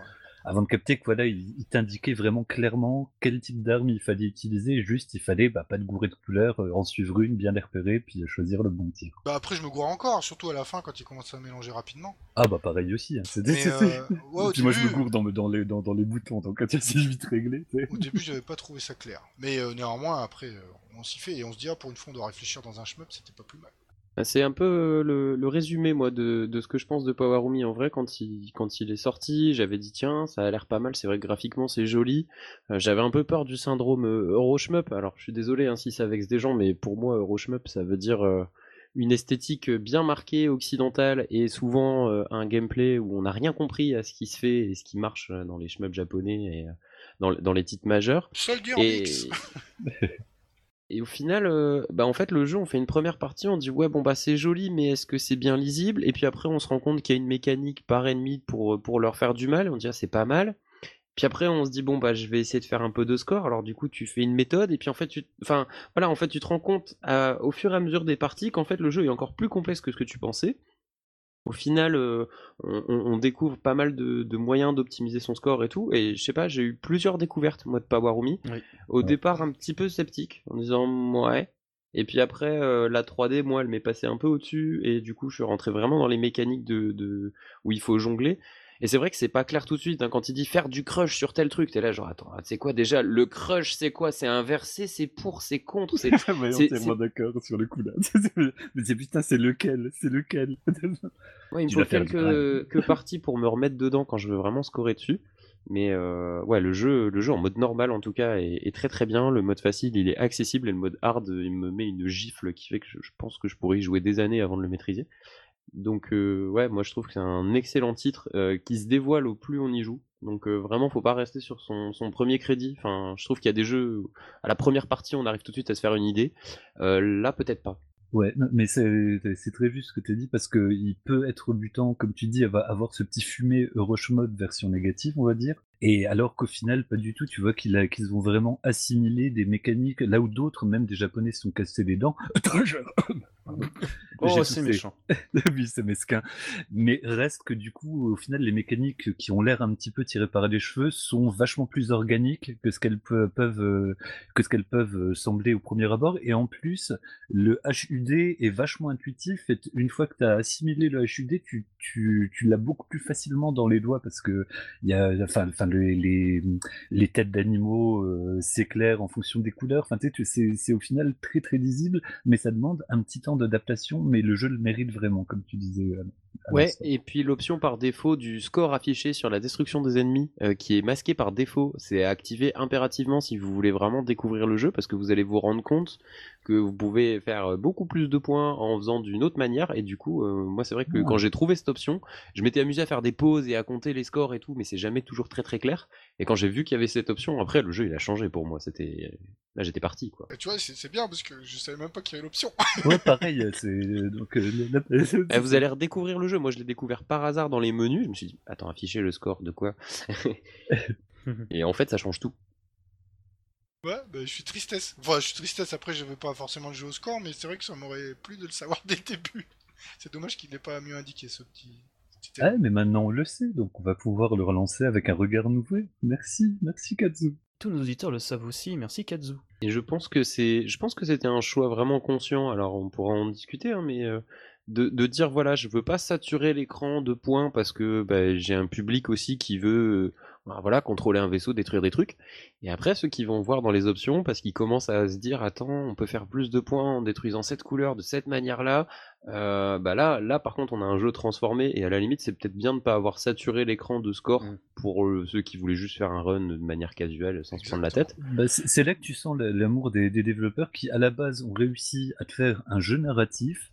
Avant de capter que voilà, il, il t'indiquait vraiment clairement quel type d'arme il fallait utiliser. Juste, il fallait bah, pas de gourer de couleur, euh, en suivre une, bien les repérer, puis choisir le bon tir. Bah après, je me gourre encore, surtout à la fin quand il commence à mélanger rapidement. Ah bah pareil aussi. Hein. C'était- euh, ouais, Puis moi, je me gourre dans, dans les, dans, dans les boutons, donc c'est vite réglé. Au début, j'avais pas trouvé ça clair. Mais euh, néanmoins, après, euh, on s'y fait et on se dit, ah, pour une fois, on doit réfléchir dans un shmup, c'était pas plus mal. Bah, C'est un peu euh, le, le résumé, moi, de, de ce que je pense de Powerumi. En vrai, quand il, quand il est sorti, j'avais dit, tiens, ça a l'air pas mal, c'est vrai que graphiquement, c'est joli. Euh, j'avais un peu peur du syndrome euh, Euroshmup. Alors, je suis désolé hein, si ça vexe des gens, mais pour moi, Euroshmup, ça veut dire euh, une esthétique bien marquée, occidentale, et souvent un gameplay où on n'a rien compris à ce qui se fait et ce qui marche dans les shmups japonais et dans, dans les titres majeurs. Soldier Et... Et au final, euh, bah en fait, le jeu, on fait une première partie, on dit ouais, bon bah c'est joli, mais est-ce que c'est bien lisible? Et puis après, on se rend compte qu'il y a une mécanique par ennemi pour, pour leur faire du mal, et on dit ah, c'est pas mal. Puis après, on se dit bon bah je vais essayer de faire un peu de score. Alors du coup, tu fais une méthode, et puis en fait, tu, enfin voilà, en fait, tu te rends compte euh, au fur et à mesure des parties qu'en fait le jeu est encore plus complexe que ce que tu pensais. Au final, euh, on, découvre pas mal de, de moyens d'optimiser son score et tout. Et je sais pas, j'ai eu plusieurs découvertes, moi, de Powerumi. Oui. Au Ouais. départ, un petit peu sceptique, en disant ouais. Et puis après, euh, la 3D, moi, elle m'est passée un peu au-dessus. Et du coup, je suis rentré vraiment dans les mécaniques de, de... où il faut jongler. Et c'est vrai que c'est pas clair tout de suite. hein. Quand il dit faire du crush sur tel truc, t'es là genre, attends, c'est quoi déjà Le crush, c'est quoi? C'est inversé, c'est pour, c'est contre, c'est C'est- entièrement d'accord sur le coup là. Mais c'est putain, c'est lequel? C'est lequel? Ouais, il me faut quelques, que parties pour me remettre dedans quand je veux vraiment scorer dessus. Mais euh, ouais, le jeu, le jeu en mode normal en tout cas est, est très très bien. Le mode facile, il est accessible et le mode hard, il me met une gifle qui fait que je, je pense que je pourrais y jouer des années avant de le maîtriser. Donc euh, ouais, moi je trouve que c'est un excellent titre euh, qui se dévoile au plus on y joue. Donc euh, vraiment, faut pas rester sur son, premier crédit. Enfin, je trouve qu'il y a des jeux à la première partie, on arrive tout de suite à se faire une idée. Là, peut-être pas. Ouais, mais c'est très juste ce que tu as dit parce que il peut être rebutant, comme tu dis, avoir ce petit fumé Euroshmod version négative, on va dire. Et alors qu'au final, pas du tout, tu vois qu'ils ont vraiment assimilé des mécaniques, là où d'autres, même des Japonais, se sont cassés les dents. Oh, c'est méchant. oui, c'est mesquin. Mais reste que du coup, au final, les mécaniques qui ont l'air un petit peu tirées par les cheveux sont vachement plus organiques que ce qu'elles pe- peuvent, euh, que ce qu'elles peuvent euh, sembler au premier abord. Et en plus, le HUD est vachement intuitif. Et une fois que tu as assimilé le HUD, tu, tu, tu l'as beaucoup plus facilement dans les doigts parce que il y a, enfin, enfin, les, les, les têtes d'animaux euh, s'éclairent en fonction des couleurs. Enfin, tu sais, tu- c'est, au final très très lisible, mais ça demande un petit temps d'adaptation. Mais le jeu le mérite vraiment, comme tu disais. euh, Ouais, et puis l'option par défaut du score affiché sur la destruction des ennemis, euh, qui est masqué par défaut, c'est à activer impérativement si vous voulez vraiment découvrir le jeu, parce que vous allez vous rendre compte que vous pouvez faire beaucoup plus de points en faisant d'une autre manière, et du coup, euh, moi c'est vrai que quand j'ai trouvé cette option, je m'étais amusé à faire des pauses et à compter les scores et tout, mais c'est jamais toujours très très clair, et quand j'ai vu qu'il y avait cette option, après le jeu il a changé pour moi, c'était... Là j'étais parti quoi. Et tu vois, c'est c'est bien parce que je savais même pas qu'il y avait l'option. Ouais, pareil. C'est donc. euh, la- la- Eh, vous allez redécouvrir le jeu, moi je l'ai découvert par hasard dans les menus, je me suis dit, attends, afficher le score de quoi? Et en fait ça change tout. Ouais, bah, je suis tristesse. Enfin, je suis tristesse. Après, je veux pas forcément le jouer au score, mais c'est vrai que ça m'aurait plu de le savoir dès le début. C'est dommage qu'il n'ait pas mieux indiqué ce petit. Ah, mais maintenant on le sait, donc on va pouvoir le relancer avec un regard nouveau. Merci, merci Kazu. Tous nos auditeurs le savent aussi, merci Kazu. Et je pense que c'est, je pense que c'était un choix vraiment conscient. Alors on pourra en discuter, hein, mais euh, de, de dire voilà, je veux pas saturer l'écran de points parce que bah, j'ai un public aussi qui veut bah, voilà, contrôler un vaisseau, détruire des trucs. Et après, ceux qui vont voir dans les options, parce qu'ils commencent à se dire, attends, on peut faire plus de points en détruisant cette couleur de cette manière-là. Euh, bah là, là, par contre, on a un jeu transformé, et à la limite, c'est peut-être bien de ne pas avoir saturé l'écran de score Mm. pour euh, ceux qui voulaient juste faire un run de manière casuelle, sans se prendre la tête. Bah, c'est là que tu sens la- l'amour des, des développeurs qui, à la base, ont réussi à te faire un jeu narratif,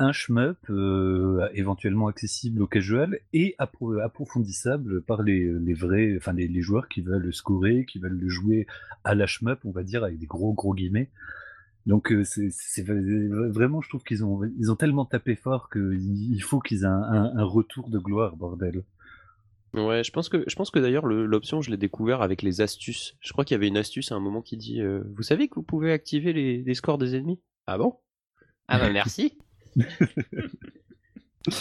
un shmup euh, éventuellement accessible au casual et appro- approfondissable par les, les vrais, enfin les, les joueurs qui veulent le scorer, qui veulent le jouer à la shmup, on va dire avec des gros gros guillemets. Donc euh, c'est vraiment, je trouve qu'ils ont ils ont tellement tapé fort qu'il il faut qu'ils aient un, un- un retour de gloire, bordel. Ouais, je pense que je pense que d'ailleurs le- l'option je l'ai découvert avec les astuces. Je crois qu'il y avait une astuce à un moment qui dit euh, vous savez que vous pouvez activer les, les scores des ennemis? Ah bon? Ah bah merci.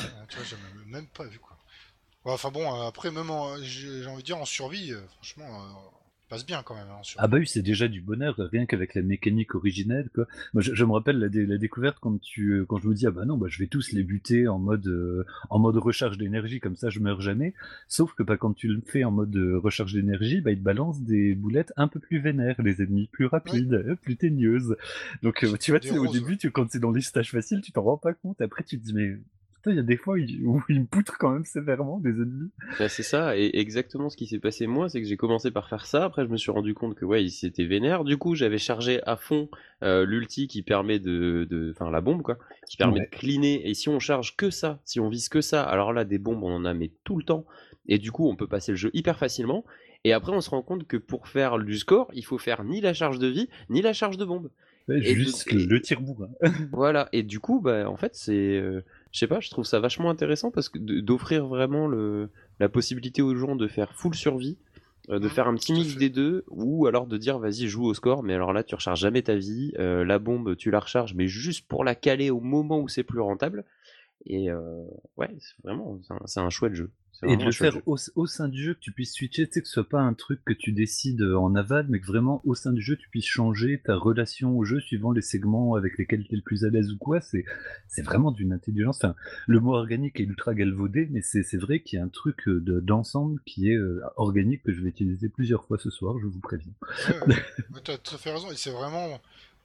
Ah, tu vois, j'ai même, pas vu quoi. Enfin bon, euh, après, même en- j'ai j'ai envie de dire en survie, euh, franchement, euh, passe bien quand même hein. Ah bah oui, c'est déjà du bonheur, rien qu'avec la mécanique originelle, quoi. Moi, je, je me rappelle la, dé- la découverte quand tu, euh, quand je me dis, ah bah non, bah je vais tous les buter en mode, euh, en mode recharge d'énergie, comme ça je meurs jamais. Sauf que bah, quand tu le fais en mode euh, recharge d'énergie, bah ils te balancent des boulettes un peu plus vénères, les ennemis, plus rapides, euh, plus teigneuses. Donc euh, tu vois, Des tu sais, au roses, début, tu, quand c'est dans les stages faciles, tu t'en rends pas compte. Après, tu te dis, mais il y a des fois où ils me poutrent quand même sévèrement des ennemis. Bah, c'est ça, et exactement ce qui s'est passé moi, c'est que j'ai commencé par faire ça, après je me suis rendu compte que ouais, il s'était vénère, du coup j'avais chargé à fond euh, l'ulti qui permet de, de... Enfin la bombe quoi, qui permet Ouais. de cleaner, et si on charge que ça, si on vise que ça, alors là des bombes on en a mais tout le temps, et du coup on peut passer le jeu hyper facilement, et après on se rend compte que pour faire du score, il faut faire ni la charge de vie, ni la charge de bombe. Ouais, Et juste le, le tire-bourrin. Voilà, et du coup, bah, en fait, c'est. euh, je sais pas, je trouve ça vachement intéressant parce que d'offrir vraiment le, la possibilité aux gens de faire full survie, euh, de faire un petit mix des deux, ou alors de dire vas-y, joue au score, mais alors là, tu recharges jamais ta vie, euh, la bombe, tu la recharges, mais juste pour la caler au moment où c'est plus rentable. Et euh, ouais, c'est vraiment, c'est un, un chouette jeu. Et de le faire au, au sein du jeu, que tu puisses switcher, tu sais, que ce soit pas un truc que tu décides euh, en aval, mais que vraiment au sein du jeu, tu puisses changer ta relation au jeu suivant les segments avec lesquels tu es le plus à l'aise ou quoi. C'est, c'est vraiment d'une intelligence. Enfin, le mot organique est ultra galvaudé, mais c'est, c'est vrai qu'il y a un truc euh, de, d'ensemble qui est euh, organique que je vais utiliser plusieurs fois ce soir, je vous préviens. Ouais, ouais. Mais T'as tout à fait raison, et c'est vraiment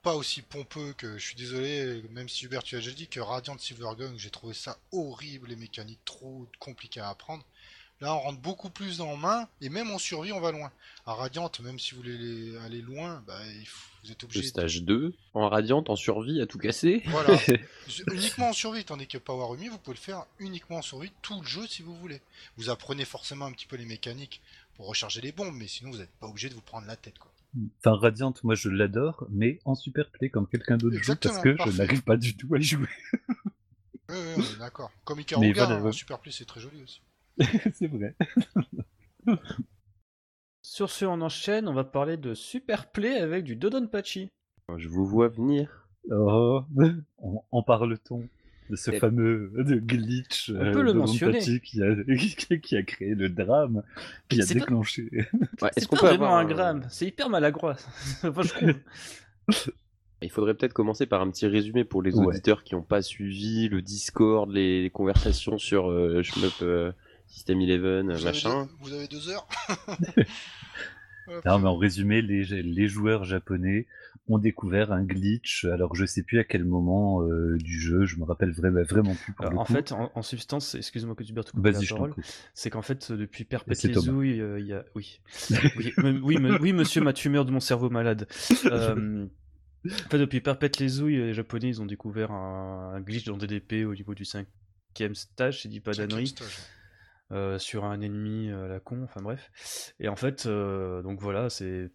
pas aussi pompeux que je suis désolé, même si Hubert tu as déjà dit que Radiant Silvergun, j'ai trouvé ça horrible, les mécaniques trop compliquées à apprendre. Là, on rentre beaucoup plus en main, et même en survie, on va loin. À Radiant, même si vous voulez aller loin, bah, il faut- vous êtes Le obligé de... stage 2, en radiante, en survie, à tout casser. Voilà, uniquement en survie, tandis que Power Rumi, vous pouvez le faire uniquement en survie tout le jeu si vous voulez. Vous apprenez forcément un petit peu les mécaniques pour recharger les bombes, mais sinon vous n'êtes pas obligé de vous prendre la tête, quoi. Enfin, Radiant, moi je l'adore, mais en super play comme quelqu'un d'autre joue, parce que parfait. je n'arrive pas du tout à y jouer. Ouais, ouais, on est d'accord. Comme Mais Ikaruga, voilà, hein, ouais. en Super Play, c'est très joli aussi. c'est vrai. Sur ce, on enchaîne, on va parler de Super Play avec du Dodonpachi. Je vous vois venir. Oh, en, en parle-t-on? De ce fameux de glitch On peut le de mentionner. Donpachi qui a, qui a créé le drame, qui a pas- déclenché. Ouais, C'est Est-ce qu'on pas peut vraiment avoir un gramme, c'est hyper maladroit. enfin, je trouve. Il faudrait peut-être commencer par un petit résumé pour les Ouais. auditeurs qui n'ont pas suivi le Discord, les, les conversations sur euh, Shmup euh, System 11, euh, Vous avez, machin. deux, vous avez deux heures. Non, mais en résumé, les, les joueurs japonais ont découvert un glitch. Alors, je sais plus à quel moment euh, du jeu, je me rappelle vraiment, vraiment plus. Pour Euh, le en coup. fait, en, en substance, excuse-moi que tu te couper la vas-y, je t'en parole, c'est qu'en fait, euh, depuis Perpète les euh, il y a. Oui. Oui, me- oui, me- oui, monsieur ma tumeur de mon cerveau malade. Euh, en fait, depuis Perpète les ouilles, les Japonais, ils ont découvert un, un glitch dans DDP au niveau du cinquième stage, si je dis pas d'annerie. Euh, sur un ennemi euh, à la con, enfin bref. Et en fait, euh, donc voilà, c'est.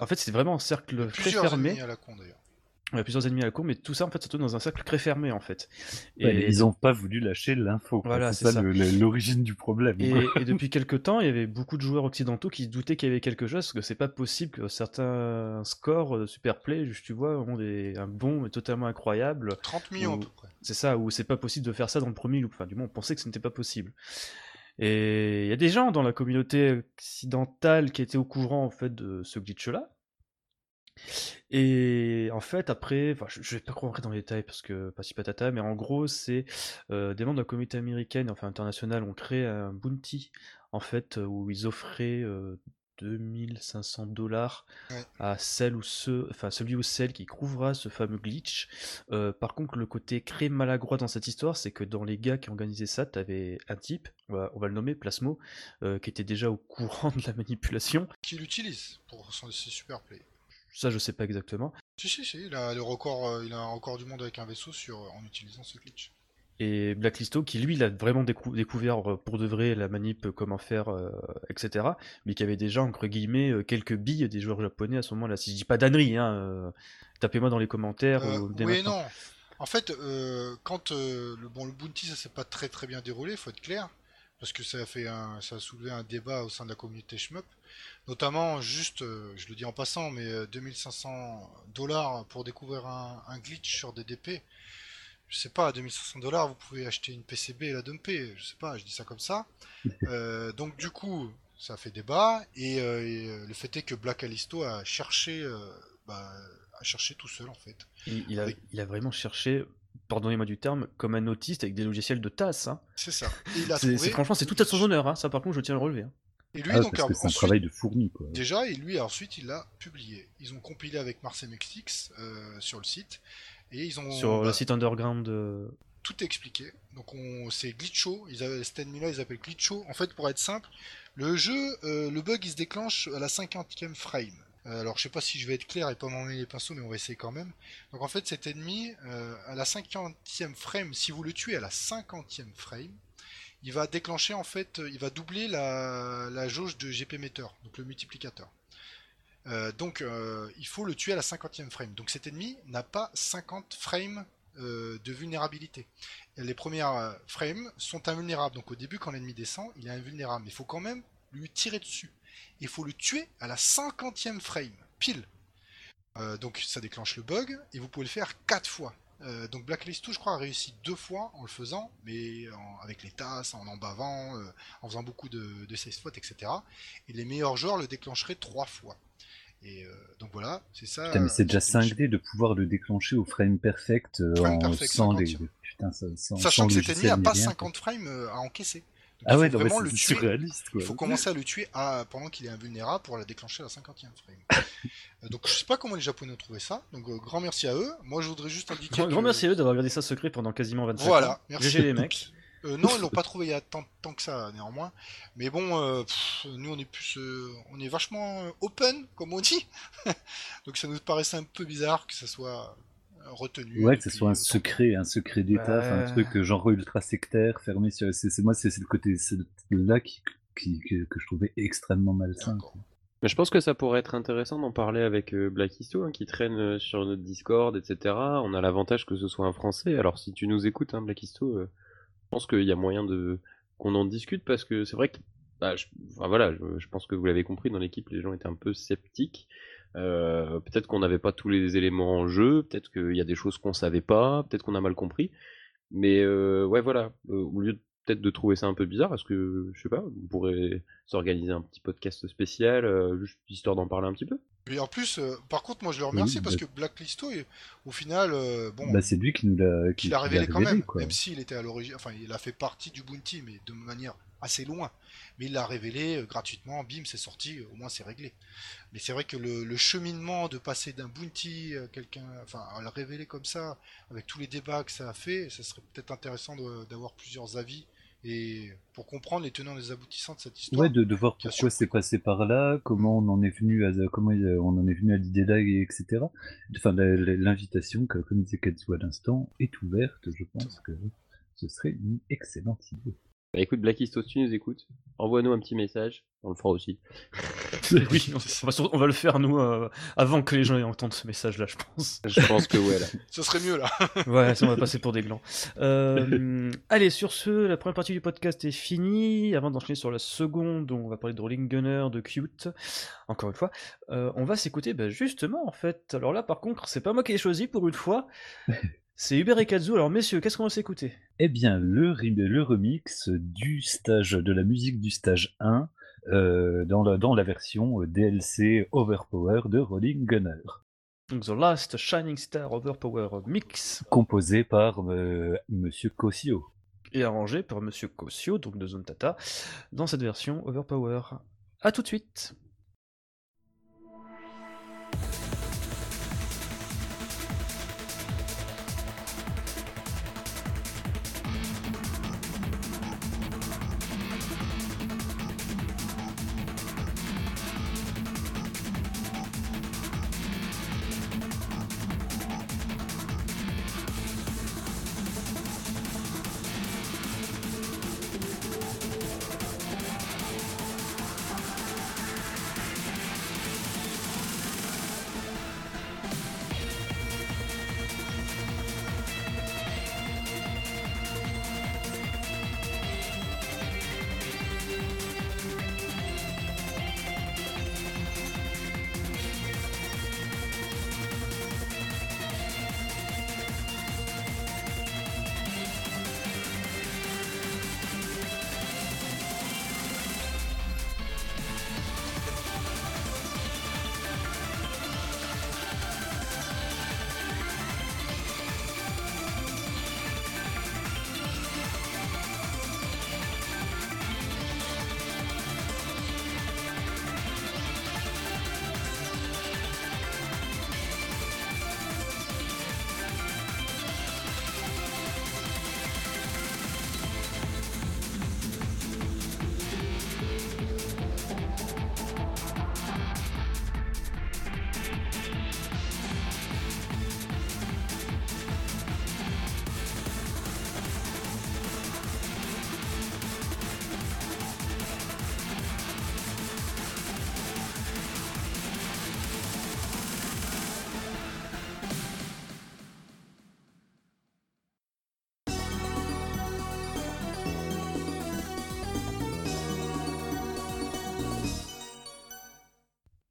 En fait, c'est vraiment un cercle très Plusieurs fermé. ennemis à la con d'ailleurs. Il y a plusieurs ennemis à la con, mais tout ça, en fait, ça tourne dans un cercle très fermé, en fait. Et, Ouais, ils ont pas voulu lâcher l'info. Voilà, c'est ça, l'origine du problème. et, depuis quelques temps, il y avait beaucoup de joueurs occidentaux qui se doutaient qu'il y avait quelque chose, parce que c'est pas possible que certains scores de Superplay, juste, tu vois, ont des, un bon mais totalement incroyable. 30 millions à peu près. C'est ça, où c'est pas possible de faire ça dans le premier loop. Enfin, du moins, on pensait que ce n'était pas possible. Et il y a des gens dans la communauté occidentale qui étaient au courant en fait de ce glitch-là. Et en fait, après, enfin, je, je vais pas rentrer dans les détails parce que pas si patata, mais en gros, c'est euh, des membres de la communauté américaine, enfin internationale, ont créé un bounty en fait où ils offraient euh, 2500 dollars Ouais. à celle ou ce, enfin celui ou celle qui trouvera ce fameux glitch. Euh, par contre, le côté très maladroit dans cette histoire, c'est que dans les gars qui organisé ça, t'avais un type, on va, on va le nommer Plasmo, euh, qui était déjà au courant de la manipulation. Qui l'utilise pour son, super plays. Ça, je sais pas exactement. Si, si, si, il a, le record, euh, il a un record du monde avec un vaisseau sur, en utilisant ce glitch. Et Blacklisto, qui lui, il a vraiment décou- découvert euh, pour de vrai la manip, euh, comment faire, euh, etc. Mais qui avait déjà, entre guillemets, quelques billes des joueurs japonais à ce moment-là. Si je dis pas d'ânerie, hein, euh, tapez-moi dans les commentaires. Euh, ou dès oui maintenant. non. En fait, quand le, bon, le bounty, ça s'est pas très très bien déroulé, faut être clair, parce que ça a fait un, ça a soulevé un débat au sein de la communauté shmup, notamment juste, je le dis en passant, mais euh, 2500 dollars pour découvrir un, un glitch sur DDP. Je sais pas, à 2500 dollars, vous pouvez acheter une PCB et la dumper. Je sais pas, je dis ça comme ça. Euh, donc du coup, ça a fait débat et, euh, et, euh, le fait est que Black Alisto a cherché, euh, bah, a cherché tout seul en fait. Il, il a, il a vraiment cherché, pardonnez-moi du terme, comme un autiste avec des logiciels de tasse. Hein. C'est ça. Il a trouvé. franchement, c'est tout à son honneur. Hein. Ça, par contre, je tiens à le relever. hein. Et lui, Ah, donc, c'est un ensuite, travail de fourmi, quoi. déjà, et lui, ensuite, il l'a publié. Ils ont compilé avec Marseille Mexix euh, sur le site. Et ils ont Sur bah, le site underground. euh, tout expliqué. Donc, on, c'est Glitcho. Ils avaient, cet ennemi-là, ils appellent Glitcho. En fait, pour être simple, le jeu, euh, le bug, il se déclenche à la 50e frame. Euh, alors, je sais pas si je vais être clair et pas m'emmener les pinceaux, mais on va essayer quand même. Donc, en fait, cet ennemi, euh, à la 50e frame, si vous le tuez à la 50e frame, il va déclencher en fait, il va doubler la, la jauge de GP meter, donc le multiplicateur. Euh, donc euh, il faut le tuer à la 50e frame. Donc cet ennemi n'a pas 50 frames euh, de vulnérabilité. Les premières frames sont invulnérables. Donc au début quand l'ennemi descend, il est invulnérable. Mais il faut quand même lui tirer dessus. Il faut le tuer à la 50e frame, pile. Donc ça déclenche le bug et vous pouvez le faire 4 fois. Donc Blacklist 2, je crois, a réussi deux fois en le faisant, mais avec les tasses, en en bavant, euh, en faisant beaucoup de, de spots, etc. Et les meilleurs joueurs le déclencheraient trois fois. Et euh, donc voilà, c'est ça. Putain, mais c'est déjà euh, cinglé de pouvoir le déclencher au frame perfect euh, Frame en perfect, sans les. 50e. Putain, ça, sans, Sachant sans que cet ennemi n'a pas rien, 50 frames euh, à encaisser. Donc, Ah il ouais, faut non, vraiment c'est le tuer. surréaliste, quoi. Il faut commencer à le tuer à- pendant qu'il est invulnérable pour la déclencher à la 50e frame. Euh, donc je sais pas comment les Japonais ont trouvé ça. Donc euh, grand merci à eux. Moi je voudrais juste indiquer. Grand, que- grand merci à eux d'avoir gardé ça secret pendant quasiment 25 ans. Voilà, merci. GG les mecs. Euh, non, ils l'ont pas trouvé il y a tant, tant que ça, néanmoins. Mais bon, euh, pff, nous on est plus, euh, on est vachement open, comme on dit. Donc ça nous paraissait un peu bizarre que ça soit retenu. Ouais, que ce soit un secret, un secret d'État, un truc genre ultra sectaire, fermé sur. C'est moi, c'est le côté là qui, qui- que, que je trouvais extrêmement malsain. Mais je pense que ça pourrait être intéressant d'en parler avec Black Histo, hein, qui traîne sur notre Discord, etc. On a l'avantage que ce soit un Français. Alors si tu nous écoutes, hein, Black Histo, euh, pense qu'il y a moyen de qu'on en discute parce que c'est vrai que, bah, je... voilà, je, pense que vous l'avez compris, dans l'équipe, les gens étaient un peu sceptiques. Euh, peut-être qu'on n'avait pas tous les éléments en jeu, peut-être qu'il y a des choses qu'on savait pas, peut-être qu'on a mal compris. Mais euh, ouais, voilà, euh, au lieu peut-être de trouver ça un peu bizarre, est-ce que, je sais pas, on pourrait s'organiser un petit podcast spécial, juste histoire d'en parler un petit peu? Et en plus, euh, par contre, moi je le remercie Oui, parce bah- que Blacklisto, est- au final, euh, bon, Bah, c'est lui qui nous l'a qui, révélé quand même, quoi. même s'il était à l'origine, enfin il a fait partie du Bounty, mais de manière assez loin. Mais il l'a révélé euh, gratuitement, bim, c'est sorti, au moins c'est réglé. Mais c'est vrai que le, le cheminement de passer d'un Bounty à quelqu'un, enfin à le révéler comme ça, avec tous les débats que ça a fait, ça serait peut-être intéressant de- d'avoir plusieurs avis et pour comprendre les tenants et les aboutissants de cette histoire. Ouais, de, de voir pourquoi c'est passé par là, comment on en est venu à comment on en est venu à l'idée là, et etc. Enfin, l'invitation, que- comme disait Katsu à l'instant, est ouverte. Je pense que ce serait une excellente idée. Bah écoute, Black Histo, si tu nous écoutes, envoie-nous un petit message, on le fera aussi. oui, on, on va, sur- on va le faire nous euh, avant que les gens entendent ce message-là, je pense. Je pense que ouais, là. Ce serait mieux là. Ouais, ça, on va passer pour des glands. Euh, allez, sur ce, la première partie du podcast est finie. Avant d'enchaîner sur la seconde, où on va parler de Rolling Gunner, de Cute, encore une fois, euh, on va s'écouter bah, justement, en fait. Alors là, par contre, c'est pas moi qui ai choisi pour une fois. C'est Hubert et Kazu. Alors, messieurs, qu'est-ce qu'on va s'écouter? Eh bien, le, re- le remix du stage, de la musique du stage 1, euh, dans, la, dans la version euh, DLC Overpower de Rolling Gunner. Donc The Last Shining Star Overpower Mix. Composé par euh, Monsieur Kosio. Et arrangé par Monsieur Kosio, donc de Zone Tata, dans cette version Overpower. A tout de suite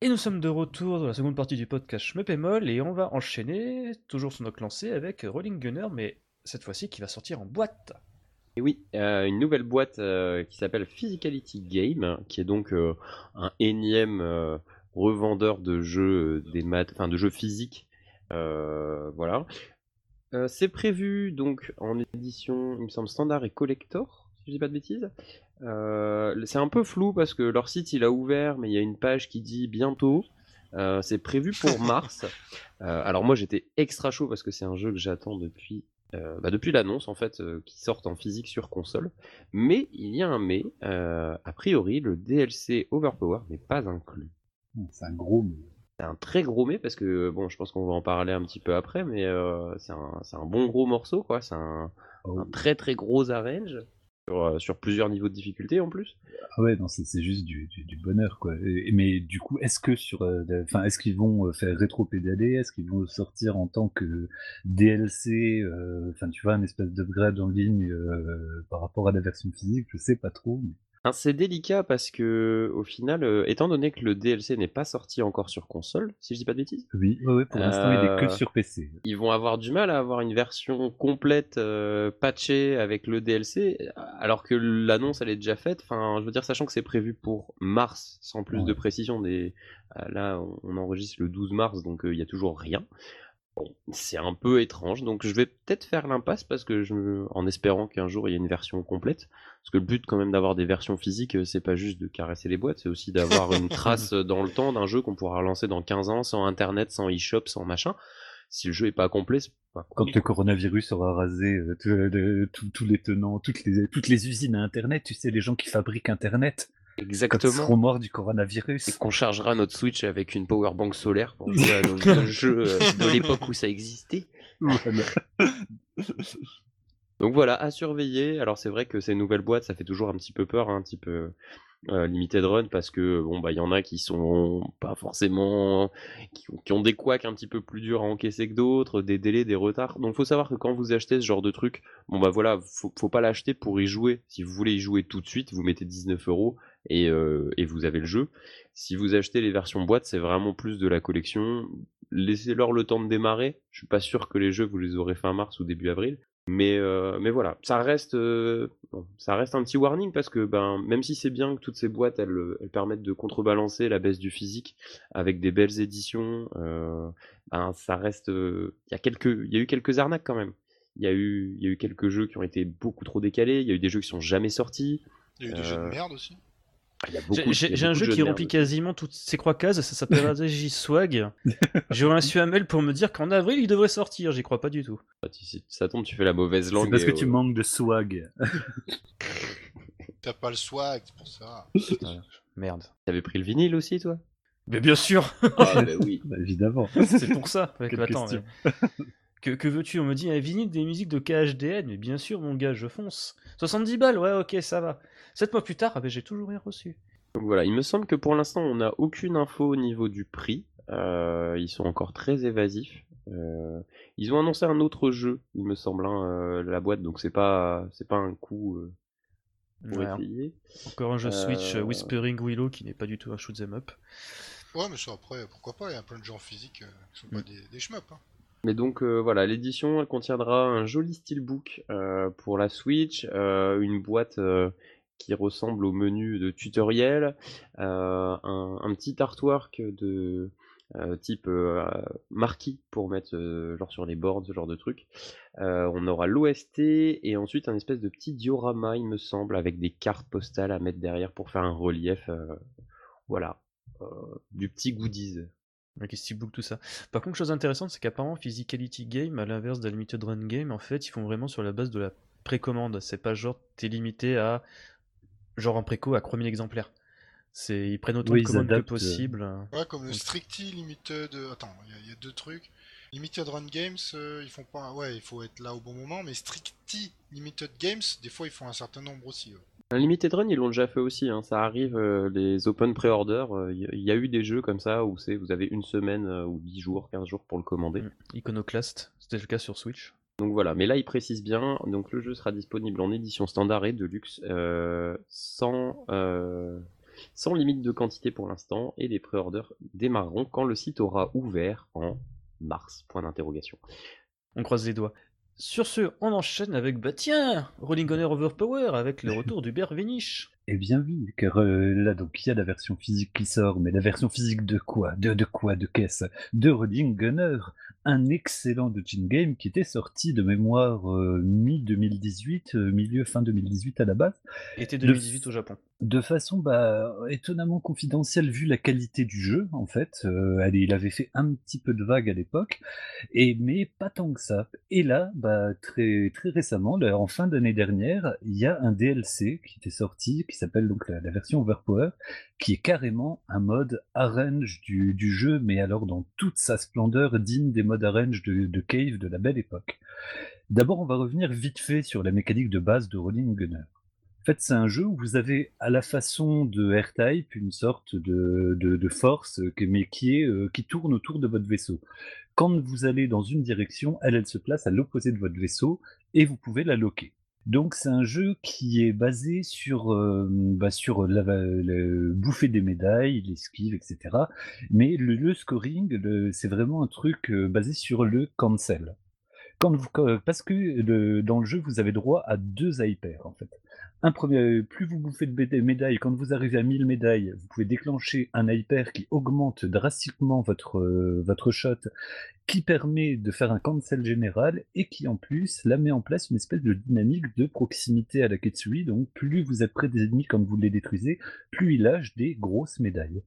Et nous sommes de retour dans la seconde partie du podcast Schmeppemol et on va enchaîner, toujours sur notre lancée, avec Rolling Gunner, mais cette fois-ci qui va sortir en boîte. Et oui, euh, une nouvelle boîte euh, qui s'appelle Physicality Game, qui est donc euh, un énième revendeur de jeux des maths, enfin de jeux physiques. Voilà. C'est prévu donc en édition, il me semble standard et collector, si je dis pas de bêtises. Euh, c'est un peu flou parce que leur site il a ouvert, mais il y a une page qui dit bientôt. Euh, c'est prévu pour mars. Euh, alors moi j'étais extra chaud parce que c'est un jeu que j'attends depuis euh, bah, depuis l'annonce en fait euh, qui sortent en physique sur console. Mais il y a un mais. euh, a priori le DLC Overpower n'est pas inclus. C'est un gros mot. C'est un très gros mais parce que bon je pense qu'on va en parler un petit peu après, mais c'est un, un bon gros morceau quoi. C'est un, Oh. un très très gros arrange sur, euh, sur plusieurs niveaux de difficulté en plus. Ah ouais, non, c'est juste du, bonheur, quoi. Mais du coup, est-ce que sur, euh, enfin, est-ce qu'ils vont euh, faire rétro-pédaler? Est-ce qu'ils vont sortir en tant que DLC euh, Enfin, tu vois, un espèce d'upgrade en ligne euh, par rapport à la version physique? Je sais pas trop. mais- C'est délicat parce que au final, euh, étant donné que le DLC n'est pas sorti encore sur console, si je dis pas de bêtises, Oui, ouais, pour l'instant, il est que Euh, sur PC. ils vont avoir du mal à avoir une version complète euh, patchée avec le DLC, alors que l'annonce elle est déjà faite. Enfin, je veux dire, sachant que c'est prévu pour mars, sans plus Ouais. de précision. Des... euh, là, on, enregistre le 12 mars, donc il y a toujours rien. Bon, c'est un peu étrange, donc je vais peut-être faire l'impasse parce que je, en espérant qu'un jour il y ait une version complète. Parce que le but quand même d'avoir des versions physiques, euh, c'est pas juste de caresser les boîtes, c'est aussi d'avoir une trace euh, dans le temps d'un jeu qu'on pourra relancer dans 15 ans sans internet, sans eShop, sans machin. Si le jeu est pas complet, c'est pas Quand le coronavirus aura rasé euh, tous le- tous- tous les tenants, toutes les, toutes les usines à Internet, tu sais, les gens qui fabriquent Internet, quand ils Exactement. seront morts du Et coronavirus. qu'on chargera notre Switch avec une powerbank solaire pour jouer à nos jeux euh, de l'époque où ça existait. Voilà. Donc voilà, à surveiller. Alors c'est vrai que ces nouvelles boîtes, ça fait toujours un petit peu peur, hein, un petit peu euh, limited run, parce que bon bah il y en a qui sont pas forcément, qui, ont- qui ont des couacs un petit peu plus durs à encaisser que d'autres, des délais, des retards. Donc faut savoir que quand vous achetez ce genre de truc, bon bah voilà, faut, faut pas l'acheter pour y jouer. Si vous voulez y jouer tout de suite, vous mettez 19 euros et euh, et vous avez le jeu. Si vous achetez les versions boîte, c'est vraiment plus de la collection. Laissez-leur le temps de démarrer. Je suis pas sûr que les jeux vous les aurez fin mars ou début avril. Mais, euh, mais voilà, ça reste, euh, ça reste un petit warning parce que ben, même si c'est bien que toutes ces boîtes elles, elles permettent de contrebalancer la baisse du physique avec des belles éditions, ben, ça reste. Il y, a quelques, y a eu quelques arnaques quand même. Il y, a eu, y a eu quelques jeux qui ont été beaucoup trop décalés, il y a eu des jeux qui sont jamais sortis. Il y a eu des jeux de merde aussi. J'ai- il y a J'ai un jeu qui remplit quasiment toutes ces croix cases, ça s'appelle AJ Swag. J'ai reçu un mail pour me dire qu'en avril il devrait sortir, j'y crois pas du tout. Ah, tu- si ça tombe, tu fais la mauvaise langue. C'est parce et, que tu euh, manques de swag. T'as pas le swag, c'est pour ça. Merde. T'avais pris le vinyle aussi, toi? Mais bien sûr, Ah, bah oui. Bah, évidemment. c'est pour ça. Attends, Que, que veux-tu? On me dit un vinyle des musiques de KHDN, mais bien sûr mon gars, je fonce. 70 balles, ouais ok ça va. 7 mois plus tard, ah ben, j'ai toujours rien reçu. Donc voilà, il me semble que pour l'instant, on n'a aucune info au niveau du prix. Euh, ils sont encore très évasifs. Euh, ils ont annoncé un autre jeu, il me semble, hein, euh, la boîte, donc c'est pas c'est pas un coup euh, pour Ouais, essayer. encore un jeu Switch Whispering Willow qui n'est pas du tout un shoot 'em up. Ouais, mais ça après, pourquoi pas, il y a plein de gens physiques qui sont pas Mm. des, des shmups. Hein. Mais donc euh, voilà, l'édition elle contiendra un joli steelbook euh, pour la Switch, euh, une boîte qui ressemble au menu de tutoriel, un, petit artwork de type marquis pour mettre genre sur les boards, ce genre de truc. On aura l'OST et ensuite un espèce de petit diorama, il me semble, avec des cartes postales à mettre derrière pour faire un relief. voilà, du petit goodies. Avec les steelbooks, tout ça. Par contre, chose intéressante, c'est qu'apparemment, Physicality Game, à l'inverse de la Limited Run Game, en fait, ils font vraiment sur la base de la précommande. C'est pas genre, t'es limité à, genre en préco, à 3000 exemplaires. C'est, ils prennent autant Oui, de commandes que euh. possible. Ouais, comme le Strictly Limited. euh, Attends, il y a- il y, a deux trucs. Limited Run Games, euh, ils font pas. Ouais, il faut être là au bon moment, mais Strictly Limited Games, des fois, ils font un certain nombre aussi. ouais. Un Limited Run, ils l'ont déjà fait aussi, hein. ça arrive, euh, les open pre-order, euh, il y, y a eu des jeux comme ça où c'est vous avez une semaine euh, ou 10 jours, 15 jours pour le commander. Mm. Iconoclast, c'était le cas sur Switch. Donc voilà, mais là il précise bien, donc le jeu sera disponible en édition standard et de luxe, euh, sans, euh, sans limite de quantité pour l'instant, et les pre-orders démarreront quand le site aura ouvert en mars, point d'interrogation. On croise les doigts. Sur ce, on enchaîne avec, bah tiens, Rolling Gunner Overpower, avec le retour d'Hubert Véniche. Eh bien oui, car euh, là donc il y a la version physique qui sort, mais la version physique de quoi? De de quoi? De qu'est-ce? De Rolling Gunner, un excellent Dojin Game qui était sorti de mémoire euh, mi-2018, euh, milieu fin 2018 à la base, De- 2018 au Japon. de façon bah, étonnamment confidentielle vu la qualité du jeu en fait. Allez, il avait fait un petit peu de vague à l'époque, et mais pas tant que ça. Et là, bah, très très récemment, là, en fin d'année dernière, il y a un DLC qui était sorti, qui s'appelle donc la, version Overpower, qui est carrément un mode arrange du, jeu, mais alors dans toute sa splendeur digne des modes arrange de, Cave de la belle époque. D'abord, on va revenir vite fait sur la mécanique de base de Rolling Gunner. En fait, c'est un jeu où vous avez à la façon de R-Type une sorte de, force qui, euh, qui tourne autour de votre vaisseau. Quand vous allez dans une direction, elle, elle se place à l'opposé de votre vaisseau et vous pouvez la loquer. Donc c'est un jeu qui est basé sur, euh, bah, sur la, bouffer des médailles, l'esquive, etc. Mais le, scoring, c'est vraiment un truc euh, basé sur le cancel. Parce que dans le jeu, vous avez droit à deux hyper en fait. Premier, plus vous bouffez de méda- médailles, quand vous arrivez à 1000 médailles, vous pouvez déclencher un hyper qui augmente drastiquement votre, euh, votre shot, qui permet de faire un cancel général et qui en plus là met en place une espèce de dynamique de proximité à la Ketsui. Donc plus vous êtes près des ennemis quand vous les détruisez, plus ils lâchent des grosses médailles.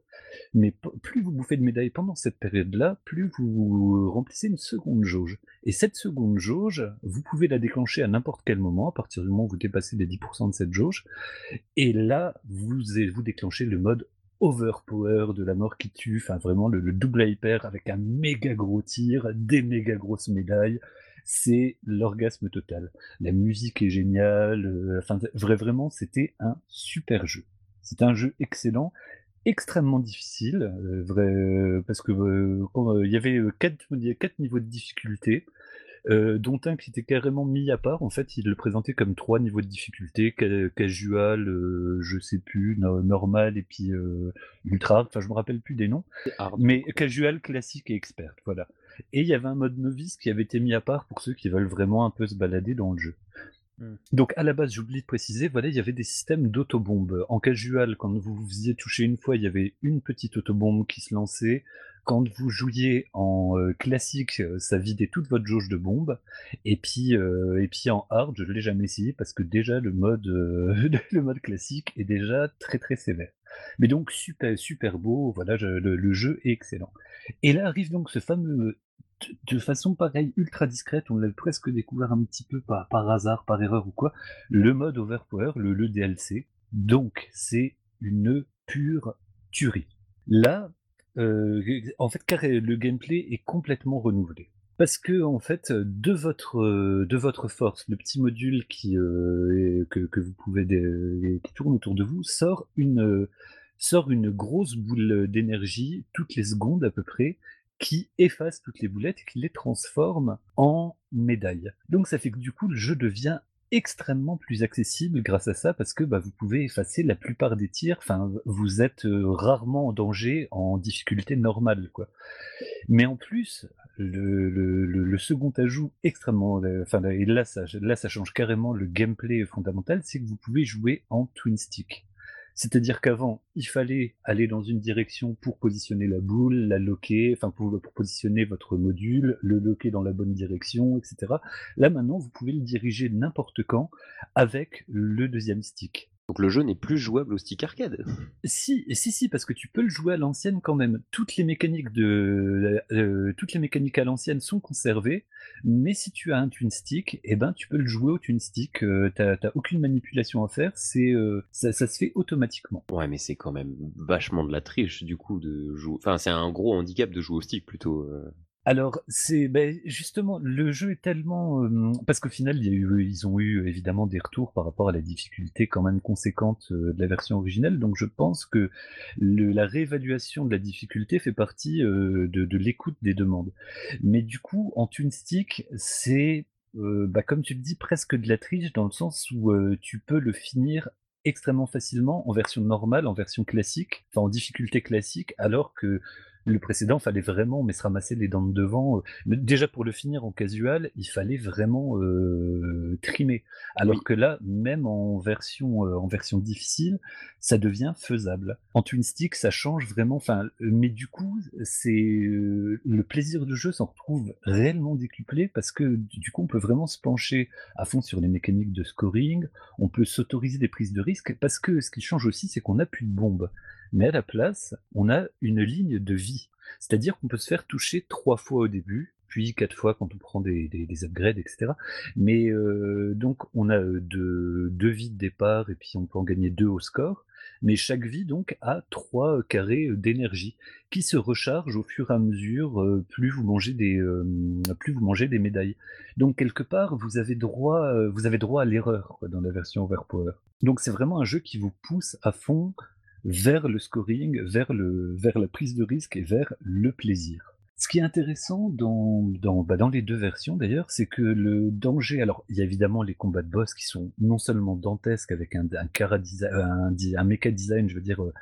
Mais plus vous bouffez de médailles pendant cette période-là, plus vous remplissez une seconde jauge. Et cette seconde jauge, vous pouvez la déclencher à n'importe quel moment, à partir du moment où vous dépassez les 10% de cette jauge. Et là, vous, déclenchez le mode overpower de la mort qui tue, enfin vraiment le, le double hyper avec un méga gros tir, des méga grosses médailles. C'est l'orgasme total. La musique est géniale. euh, Enfin, vrai, vraiment, c'était un super jeu. C'est un jeu excellent extrêmement difficile, euh, vrai, euh, parce que il y avait quatre, quatre niveaux de difficulté. Euh, dont un qui était carrément mis à part. En fait, il le présentait comme trois niveaux de difficulté casual, euh, je sais plus, normal et puis euh, ultra. Enfin, je me rappelle plus des noms. Mais casual, classique et expert. Voilà. Et il y avait un mode novice qui avait été mis à part pour ceux qui veulent vraiment un peu se balader dans le jeu. Hmm. Donc à la base, j'oublie de préciser, voilà, il y avait des systèmes d'autobombes. En casual, quand vous vous faisiez toucher une fois, il y avait une petite autobombe qui se lançait. Quand vous jouiez en euh, classique, euh, ça vidait toute votre jauge de bombes. Et puis, euh, et puis en hard, je ne l'ai jamais essayé parce que déjà le mode, le mode classique est déjà très très sévère. Mais donc super super beau, voilà, le, jeu est excellent. Et là arrive donc ce fameux de façon pareille, ultra discrète, on l'a presque découvert un petit peu par, hasard, par erreur ou quoi, le mode Overpower, le, DLC. Donc, c'est une pure tuerie. Là, euh, en fait, le gameplay est complètement renouvelé. Parce que en fait, de votre de votre force, le petit module qui euh, que, que, vous pouvez qui tourne autour de vous sort une sort une grosse boule d'énergie toutes les secondes à peu près qui efface toutes les boulettes et qui les transforme en médailles. Donc ça fait que du coup le jeu devient extrêmement plus accessible grâce à ça parce que bah, vous pouvez effacer la plupart des tirs. Enfin, vous êtes euh, rarement en danger en difficulté normale, quoi. Mais en plus, le, second ajout extrêmement, euh, enfin là ça change carrément le gameplay fondamental, c'est que vous pouvez jouer en twin stick. C'est-à-dire qu'avant, il fallait aller dans une direction pour positionner la boule, la loquer, enfin pour, positionner votre module, le loquer dans la bonne direction, etc. Là maintenant, vous pouvez le diriger n'importe quand avec le deuxième stick. Donc le jeu n'est plus jouable au stick arcade. Si, si, si, parce que tu peux le jouer à l'ancienne quand même. Toutes les mécaniques de, euh, toutes les mécaniques à l'ancienne sont conservées, mais si tu as un twin stick, eh ben tu peux le jouer au twin stick. Euh, t'as, aucune manipulation à faire, c'est euh, ça, ça, se fait automatiquement. Ouais, mais c'est quand même vachement de la triche du coup de jouer. Enfin, c'est un gros handicap de jouer au stick plutôt. Alors, c'est ben, justement le jeu est tellement parce qu'au final, ils ont eu évidemment des retours par rapport à la difficulté quand même conséquente de la version originelle. Donc, je pense que la réévaluation de la difficulté fait partie de, de l'écoute des demandes. Mais du coup, en twin stick, c'est bah, comme tu le dis, presque de la triche dans le sens où tu peux le finir extrêmement facilement en version normale, en version classique, enfin en difficulté classique, alors que le précédent, fallait vraiment mais se ramasser les dents de devant. Euh, déjà pour le finir en casual, il fallait vraiment euh, trimer. Alors que là, même en version euh, en version difficile, ça devient faisable. En twin stick, ça change vraiment. Enfin, mais du coup, c'est le plaisir de jeu s'en retrouve réellement décuplé parce que du coup, on peut vraiment se pencher à fond sur les mécaniques de scoring. On peut s'autoriser des prises de risque parce que ce qui change aussi, c'est qu'on n'a plus de bombes mais à la place, on a une ligne de vie. C'est-à-dire qu'on peut se faire toucher trois fois au début, puis quatre fois quand on prend des, upgrades, etc. Mais euh, donc on a euh, deux, vies de départ et puis on peut en gagner deux au score. Mais chaque vie donc a trois carrés d'énergie qui se rechargent au fur et à mesure euh, plus vous mangez des plus vous mangez des médailles. Donc quelque part vous avez droit vous avez droit à l'erreur dans la version Overpower. Donc c'est vraiment un jeu qui vous pousse à fond vers le scoring, vers, le, vers la prise de risque et vers le plaisir. Ce qui est intéressant dans, dans, bah dans les deux versions d'ailleurs, c'est que le danger, alors il y a évidemment les combats de boss qui sont non seulement dantesques avec un, un, un, un mecha design, je veux dire, euh,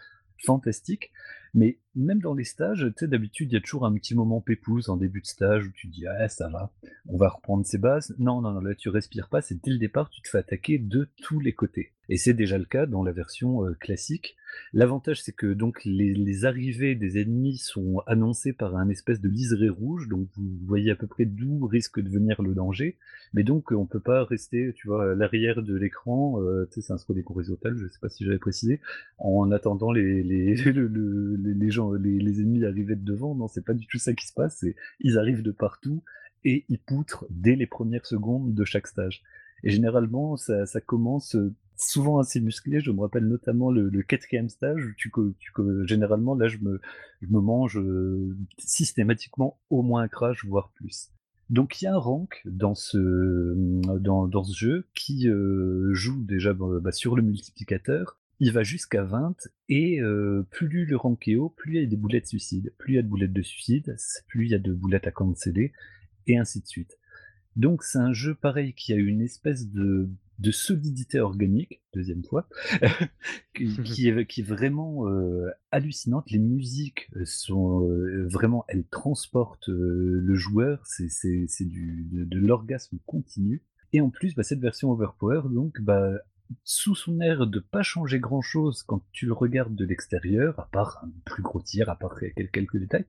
fantastique, mais même dans les stages, tu sais, d'habitude, il y a toujours un petit moment pépouze en début de stage où tu dis, ah, ça va, on va reprendre ses bases. Non, non, non, là, tu respires pas, c'est dès le départ, tu te fais attaquer de tous les côtés. Et c'est déjà le cas dans la version euh, classique. L'avantage, c'est que donc les, arrivées des ennemis sont annoncées par un espèce de liseré rouge, donc vous voyez à peu près d'où risque de venir le danger. Mais donc, on peut pas rester, tu vois, à l'arrière de l'écran, euh, tu sais, c'est un scroll horizontal, je sais pas si j'avais précisé, en attendant les, les, les, gens, les, ennemis arriver de devant. Non, c'est pas du tout ça qui se passe, ils arrivent de partout et ils poutrent dès les premières secondes de chaque stage. Et généralement, ça, commence souvent assez musclé. Je me rappelle notamment le, quatrième stage. Tu, tu, généralement, là, je me, mange euh, systématiquement au moins un crash, voire plus. Donc il y a un rank dans ce, dans, dans ce jeu qui euh, joue déjà bah, sur le multiplicateur. Il va jusqu'à 20 et euh, plus le rank est haut, plus il y a des boulettes de suicide. Plus il y a de boulettes de suicide, plus il y a de boulettes à canceller et ainsi de suite. Donc c'est un jeu pareil qui a une espèce de, de solidité organique, deuxième fois, qui, qui, est, qui est vraiment euh, hallucinante. Les musiques sont euh, vraiment, elles transportent euh, le joueur, c'est du de, de l'orgasme continu. Et en plus, bah, cette version Overpower, donc, bah, sous son air de pas changer grand chose quand tu le regardes de l'extérieur, à part un plus gros tir, à part quelques détails,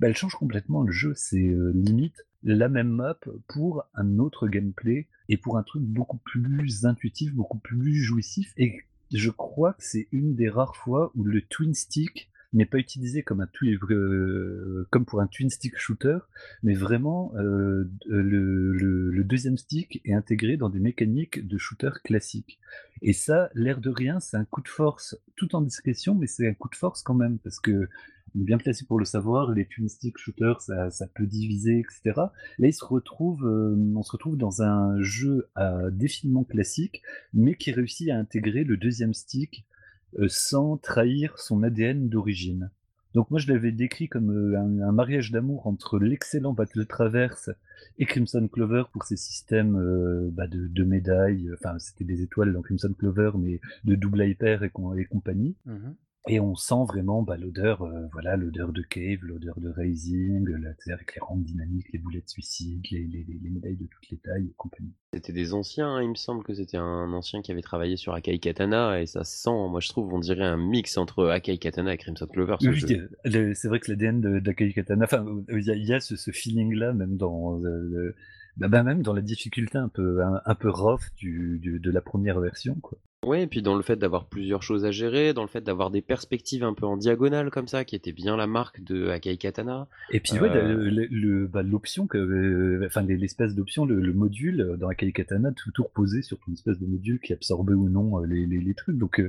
bah, elle change complètement le jeu. C'est euh, limite la même map pour un autre gameplay et pour un truc beaucoup plus intuitif, beaucoup plus jouissif. Et je crois que c'est une des rares fois où le twin stick n'est pas utilisé comme, un euh, comme pour un twin stick shooter, mais vraiment euh, le, deuxième stick est intégré dans des mécaniques de shooter classique. Et ça, l'air de rien, c'est un coup de force tout en discrétion, mais c'est un coup de force quand même, parce que bien placé pour le savoir, les twin stick shooters, ça, ça peut diviser, etc. Là, il se retrouve, euh, on se retrouve dans un jeu à défilement classique, mais qui réussit à intégrer le deuxième stick sans trahir son ADN d'origine. Donc moi je l'avais décrit comme euh, un, mariage d'amour entre l'excellent Battle Traverse et Crimson Clover pour ses systèmes euh, bah, de, médailles, enfin c'était des étoiles dans Crimson Clover mais de double hyper et, compagnie. Mmh et on sent vraiment bah, l'odeur, euh, voilà, l'odeur de cave, l'odeur de raising, la, avec les rangs dynamiques, les boulets de suicide, les, les, médailles de toutes les tailles et compagnie. C'était des anciens, hein, il me semble que c'était un ancien qui avait travaillé sur Akai Katana et ça sent, moi je trouve, on dirait un mix entre Akai Katana et Crimson Clover. c'est vrai que l'ADN d'Akai Katana, enfin, il y, a, ce, feeling-là même dans euh, bah, bah, même dans la difficulté un peu un, peu rough du, de la première version, quoi. Ouais, et puis dans le fait d'avoir plusieurs choses à gérer, dans le fait d'avoir des perspectives un peu en diagonale comme ça, qui était bien la marque de Akai Katana. Et puis euh, bah, l'option que, euh, enfin l'espèce d'option, le, module dans Akai Katana, tout, tout reposait sur une espèce de module qui absorbait ou non euh, les, les, trucs. Donc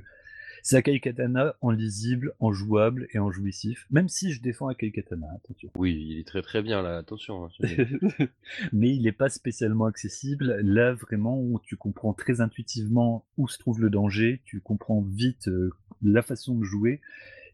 Sakai Katana en lisible, en jouable et en jouissif, même si je défends Akai Katana, attention. Oui, il est très très bien là, attention. Hein, Mais il n'est pas spécialement accessible. Là, vraiment, tu comprends très intuitivement où se trouve le danger, tu comprends vite euh, la façon de jouer.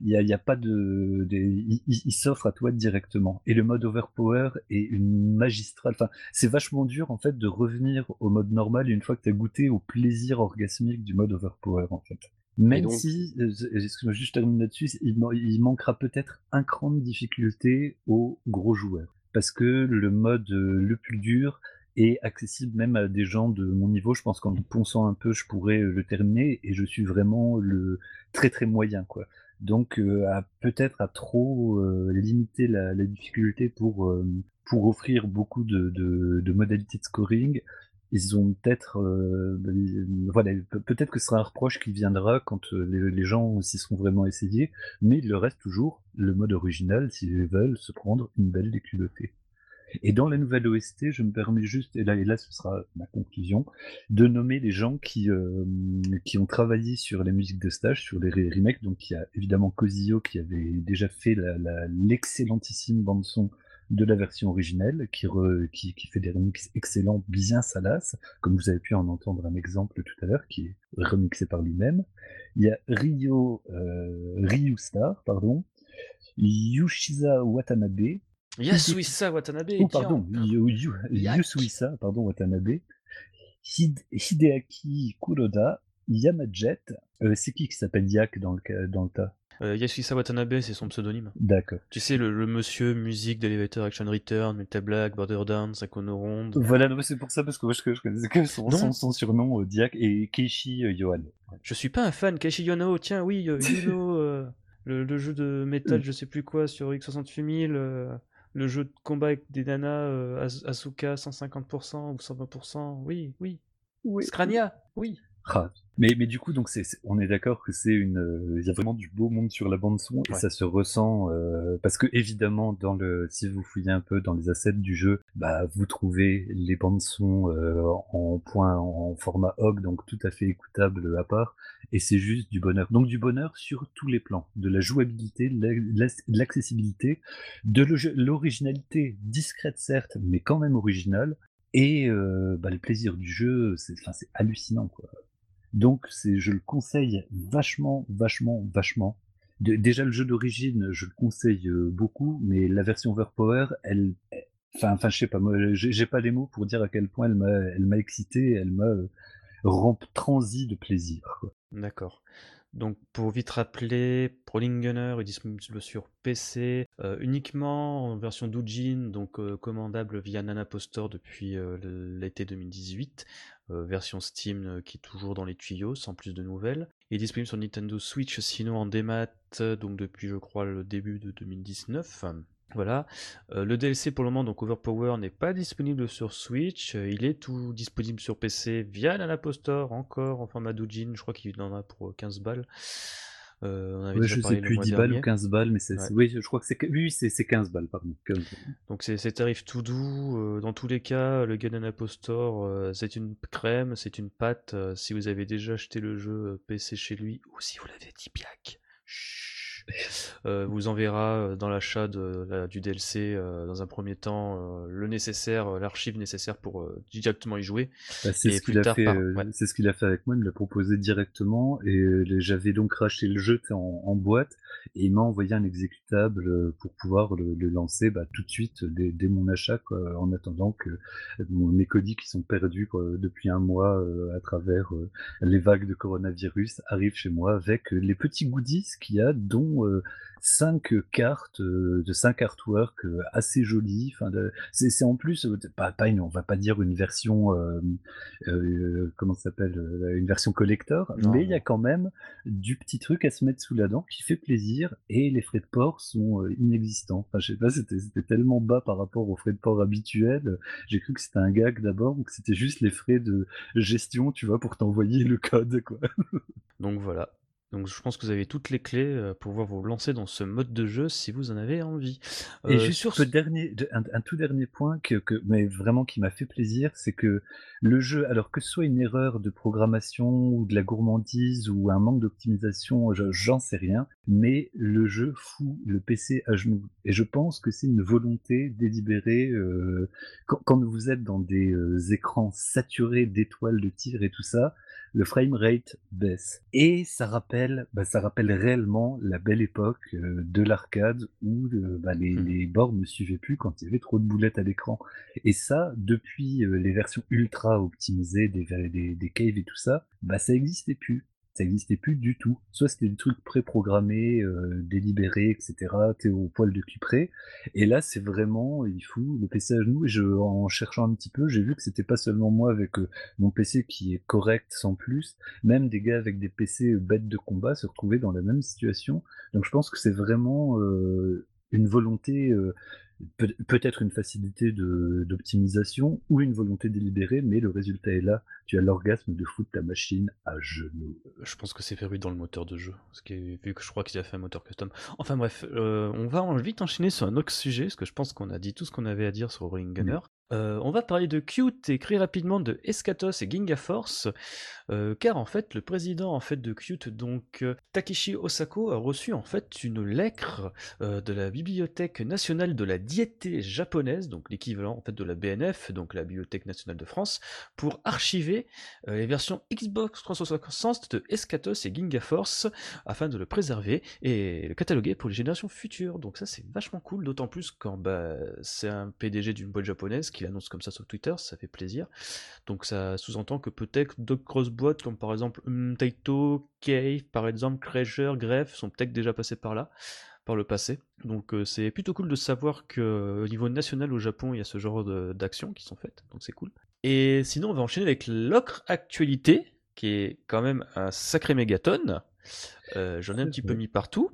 Il n'y a, y a, pas de. il, s'offre à toi directement. Et le mode Overpower est une magistrale. Enfin, c'est vachement dur en fait de revenir au mode normal une fois que tu as goûté au plaisir orgasmique du mode Overpower en fait. Même si, euh, juste termine là-dessus, il, manquera peut-être un cran de difficulté aux gros joueurs. Parce que le mode euh, le plus dur est accessible même à des gens de mon niveau. Je pense qu'en ponçant un peu, je pourrais euh, le terminer et je suis vraiment le très très moyen, quoi. Donc, peut-être à trop limiter la, difficulté pour, pour offrir beaucoup de, de modalités de scoring, ils ont peut-être, euh, voilà, peut-être que ce sera un reproche qui viendra quand euh, les, gens s'y seront vraiment essayés, mais il leur reste toujours le mode original s'ils veulent se prendre une belle déculottée. Et dans la nouvelle OST, je me permets juste, et là, et là ce sera ma conclusion, de nommer les gens qui, euh, qui ont travaillé sur les musiques de stage, sur les remakes. Donc il y a évidemment Kozio qui avait déjà fait l'excellentissime bande-son de la version originelle, qui, qui, fait des remixes excellents, bien salaces, comme vous avez pu en entendre un exemple tout à l'heure, qui est remixé par lui-même. Il y a Ryo, euh, Ryu Star, pardon, Yushiza Watanabe. Yasuisa Watanabe. Oh, pardon, Yusuisa, pardon, Watanabe. Hideaki Kuroda, Yamajet. Euh, c'est qui qui s'appelle Yak dans le, dans le tas? Euh, Yasuhisa Watanabe, c'est son pseudonyme. D'accord. Tu sais, le, monsieur musique d'Elevator Action Return, Metal Black, Borderlands, Sakono Ronde. Voilà, c'est pour ça, parce que moi je, connaissais que son, son, surnom, euh, Diak, et Keishi euh, Yohan. Je suis pas un fan, Keishi Yono, tiens, oui, euh, Yuno, euh, le, jeu de métal, je sais plus quoi, sur X68000, le jeu de combat avec des nanas, Asuka 150% ou 120%, oui, oui. oui. Scrania, oui. Ah, mais, mais du coup, donc c'est, on est d'accord que c'est une, euh, il y a vraiment du beau monde sur la bande son et ça se ressent euh, parce que évidemment dans le, si vous fouillez un peu dans les assets du jeu, bah vous trouvez les bandes son euh, en point, en format HOG, donc tout à fait écoutable à part et c'est juste du bonheur. Donc du bonheur sur tous les plans, de la jouabilité, de l'accessibilité, de l'originalité discrète certes, mais quand même originale et bah, le plaisir du jeu, c'est, c'est hallucinant quoi. Donc, c'est, je le conseille vachement, vachement, vachement. déjà, le jeu d'origine, je le conseille euh, beaucoup, mais la version Overpower, elle, Enfin, enfin, je sais pas, moi, j'ai pas les mots pour dire à quel point elle m'a, elle m'a excité, elle m'a euh, transi de plaisir. D'accord. Donc pour vite rappeler, Prowling Gunner est disponible sur PC euh, uniquement en version Doujin, donc euh, commandable via Nanaposter depuis euh, l'été 2018. Version Steam qui est toujours dans les tuyaux, sans plus de nouvelles. Il est disponible sur Nintendo Switch, sinon en démat, donc depuis je crois le début de 2019. Voilà. Euh, le DLC pour le moment, donc Overpower, n'est pas disponible sur Switch. Euh, il est tout disponible sur PC via l'Apple Store, encore en format doujin. Je crois qu'il en a pour 15 balles. Euh, on avait je sais plus 10 balles ou 15 balles, mais c'est, oui, je crois que c'est, oui, c'est, 15 balles, pardon. Donc c'est, c'est tarif tout doux. dans tous les cas, le Gun Apple Store, c'est une crème, c'est une pâte. si vous avez déjà acheté le jeu PC chez lui, ou si vous l'avez dit Chut. Euh, vous enverra euh, dans l'achat du DLC euh, dans un premier temps le nécessaire, l'archive nécessaire pour directement y jouer. Bah, c'est ce qu'il a fait. Ce qu'il a fait avec moi. Il me l'a proposé directement et j'avais donc racheté le jeu en, boîte et il m'a envoyé un exécutable pour pouvoir le, lancer bah, tout de suite dès, mon achat, en attendant que mes colis qui sont perdus depuis un mois à travers les vagues de coronavirus arrivent chez moi avec les petits goodies qu'il y a, dont euh, cinq cartes euh, de cinq artworks euh, assez jolies. Enfin, c'est en plus pas, pas une, on va pas dire une version comment ça s'appelle une version collector, mais il y a quand même du petit truc à se mettre sous la dent qui fait plaisir et les frais de port sont inexistants. Enfin, je sais pas, c'était tellement bas par rapport aux frais de port habituels. J'ai cru que c'était un gag d'abord ou que c'était juste les frais de gestion, tu vois, pour t'envoyer le code, quoi. Donc voilà, donc je pense que vous avez toutes les clés euh, pour pouvoir vous lancer dans ce mode de jeu si vous en avez envie. Et euh, juste sur ce dernier, un, tout dernier point que, mais vraiment qui m'a fait plaisir, c'est que le jeu, alors que ce soit une erreur de programmation ou de la gourmandise ou un manque d'optimisation, j'en sais rien, mais le jeu fout le PC à genoux. Et je pense que c'est une volonté délibérée. Euh, quand, vous êtes dans des écrans saturés d'étoiles de tir et tout ça, le frame rate baisse. Et ça rappelle, bah, ça rappelle réellement la belle époque euh, de l'arcade où euh, bah, les, mmh. les, bords ne suivaient plus quand il y avait trop de boulettes à l'écran. Et ça, depuis euh, les versions ultra optimisées des, des, des caves et tout ça, bah, ça n'existait plus ça n'existait plus du tout. Soit c'était des trucs préprogrammés, euh, délibérés, etc. T'es au poil de cul près. Et là, c'est vraiment, il fout le PC à genoux. Et je, en cherchant un petit peu, j'ai vu que c'était pas seulement moi avec euh, mon PC qui est correct sans plus. Même des gars avec des PC euh, bêtes de combat se retrouvaient dans la même situation. Donc je pense que c'est vraiment une volonté peut-être une facilité d'optimisation ou une volonté délibérée, mais le résultat est là. Tu as l'orgasme de foutre ta machine à genoux. Je pense que c'est fait dans le moteur de jeu, ce qui est, vu que je crois qu'il a fait un moteur custom. Enfin bref, euh, on va vite enchaîner sur un autre sujet, parce que je pense qu'on a dit tout ce qu'on avait à dire sur Ring Gunner. Euh, on va parler de Qt et très rapidement de Escatos et Ginga Force, euh, car en fait le président en fait de Qt, donc euh, Takeshi Osako, a reçu en fait une lettre de la Bibliothèque nationale de la diété japonaise, donc l'équivalent de la BNF, donc la Bibliothèque nationale de France, pour archiver les versions Xbox 360 de Escatos et Ginga Force afin de le préserver et le cataloguer pour les générations futures. Donc ça c'est vachement cool, d'autant plus quand bah, c'est un PDG d'une boîte japonaise qu'il annonce comme ça sur Twitter, ça fait plaisir. Donc ça sous-entend que peut-être d'autres grosses boîtes, comme par exemple Taito, Cave, par exemple, Treasure, Greff, sont peut-être déjà passés par là par le passé. Donc euh, c'est plutôt cool de savoir qu'au niveau national au Japon, il y a ce genre d'actions qui sont faites, donc c'est cool. Et sinon, on va enchaîner avec l'ocre actualité, qui est quand même un sacré mégaton. Euh, j'en ai un petit peu mis partout.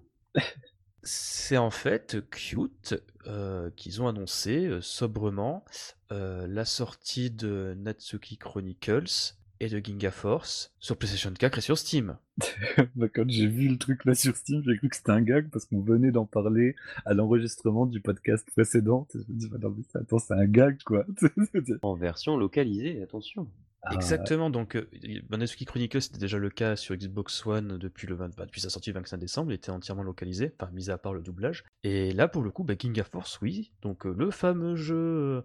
C'est en fait Qt euh, qu'ils ont annoncé euh, sobrement euh, la sortie de Natsuki Chronicles et de Ginga Force sur PlayStation 4 et sur Steam. Bah, quand j'ai vu le truc là sur Steam, j'ai cru que c'était un gag parce qu'on venait d'en parler à l'enregistrement du podcast précédent. Je me dis, bah, attends, c'est un gag quoi. en version localisée, attention. Ah Exactement, donc euh, Banasuki Chronicles c'était déjà le cas sur Xbox One depuis, le 20, bah, sa sortie le 25 décembre, il était entièrement localisé, enfin mis à part le doublage. Et là pour le coup, bah, King of Force, oui, donc euh, le fameux jeu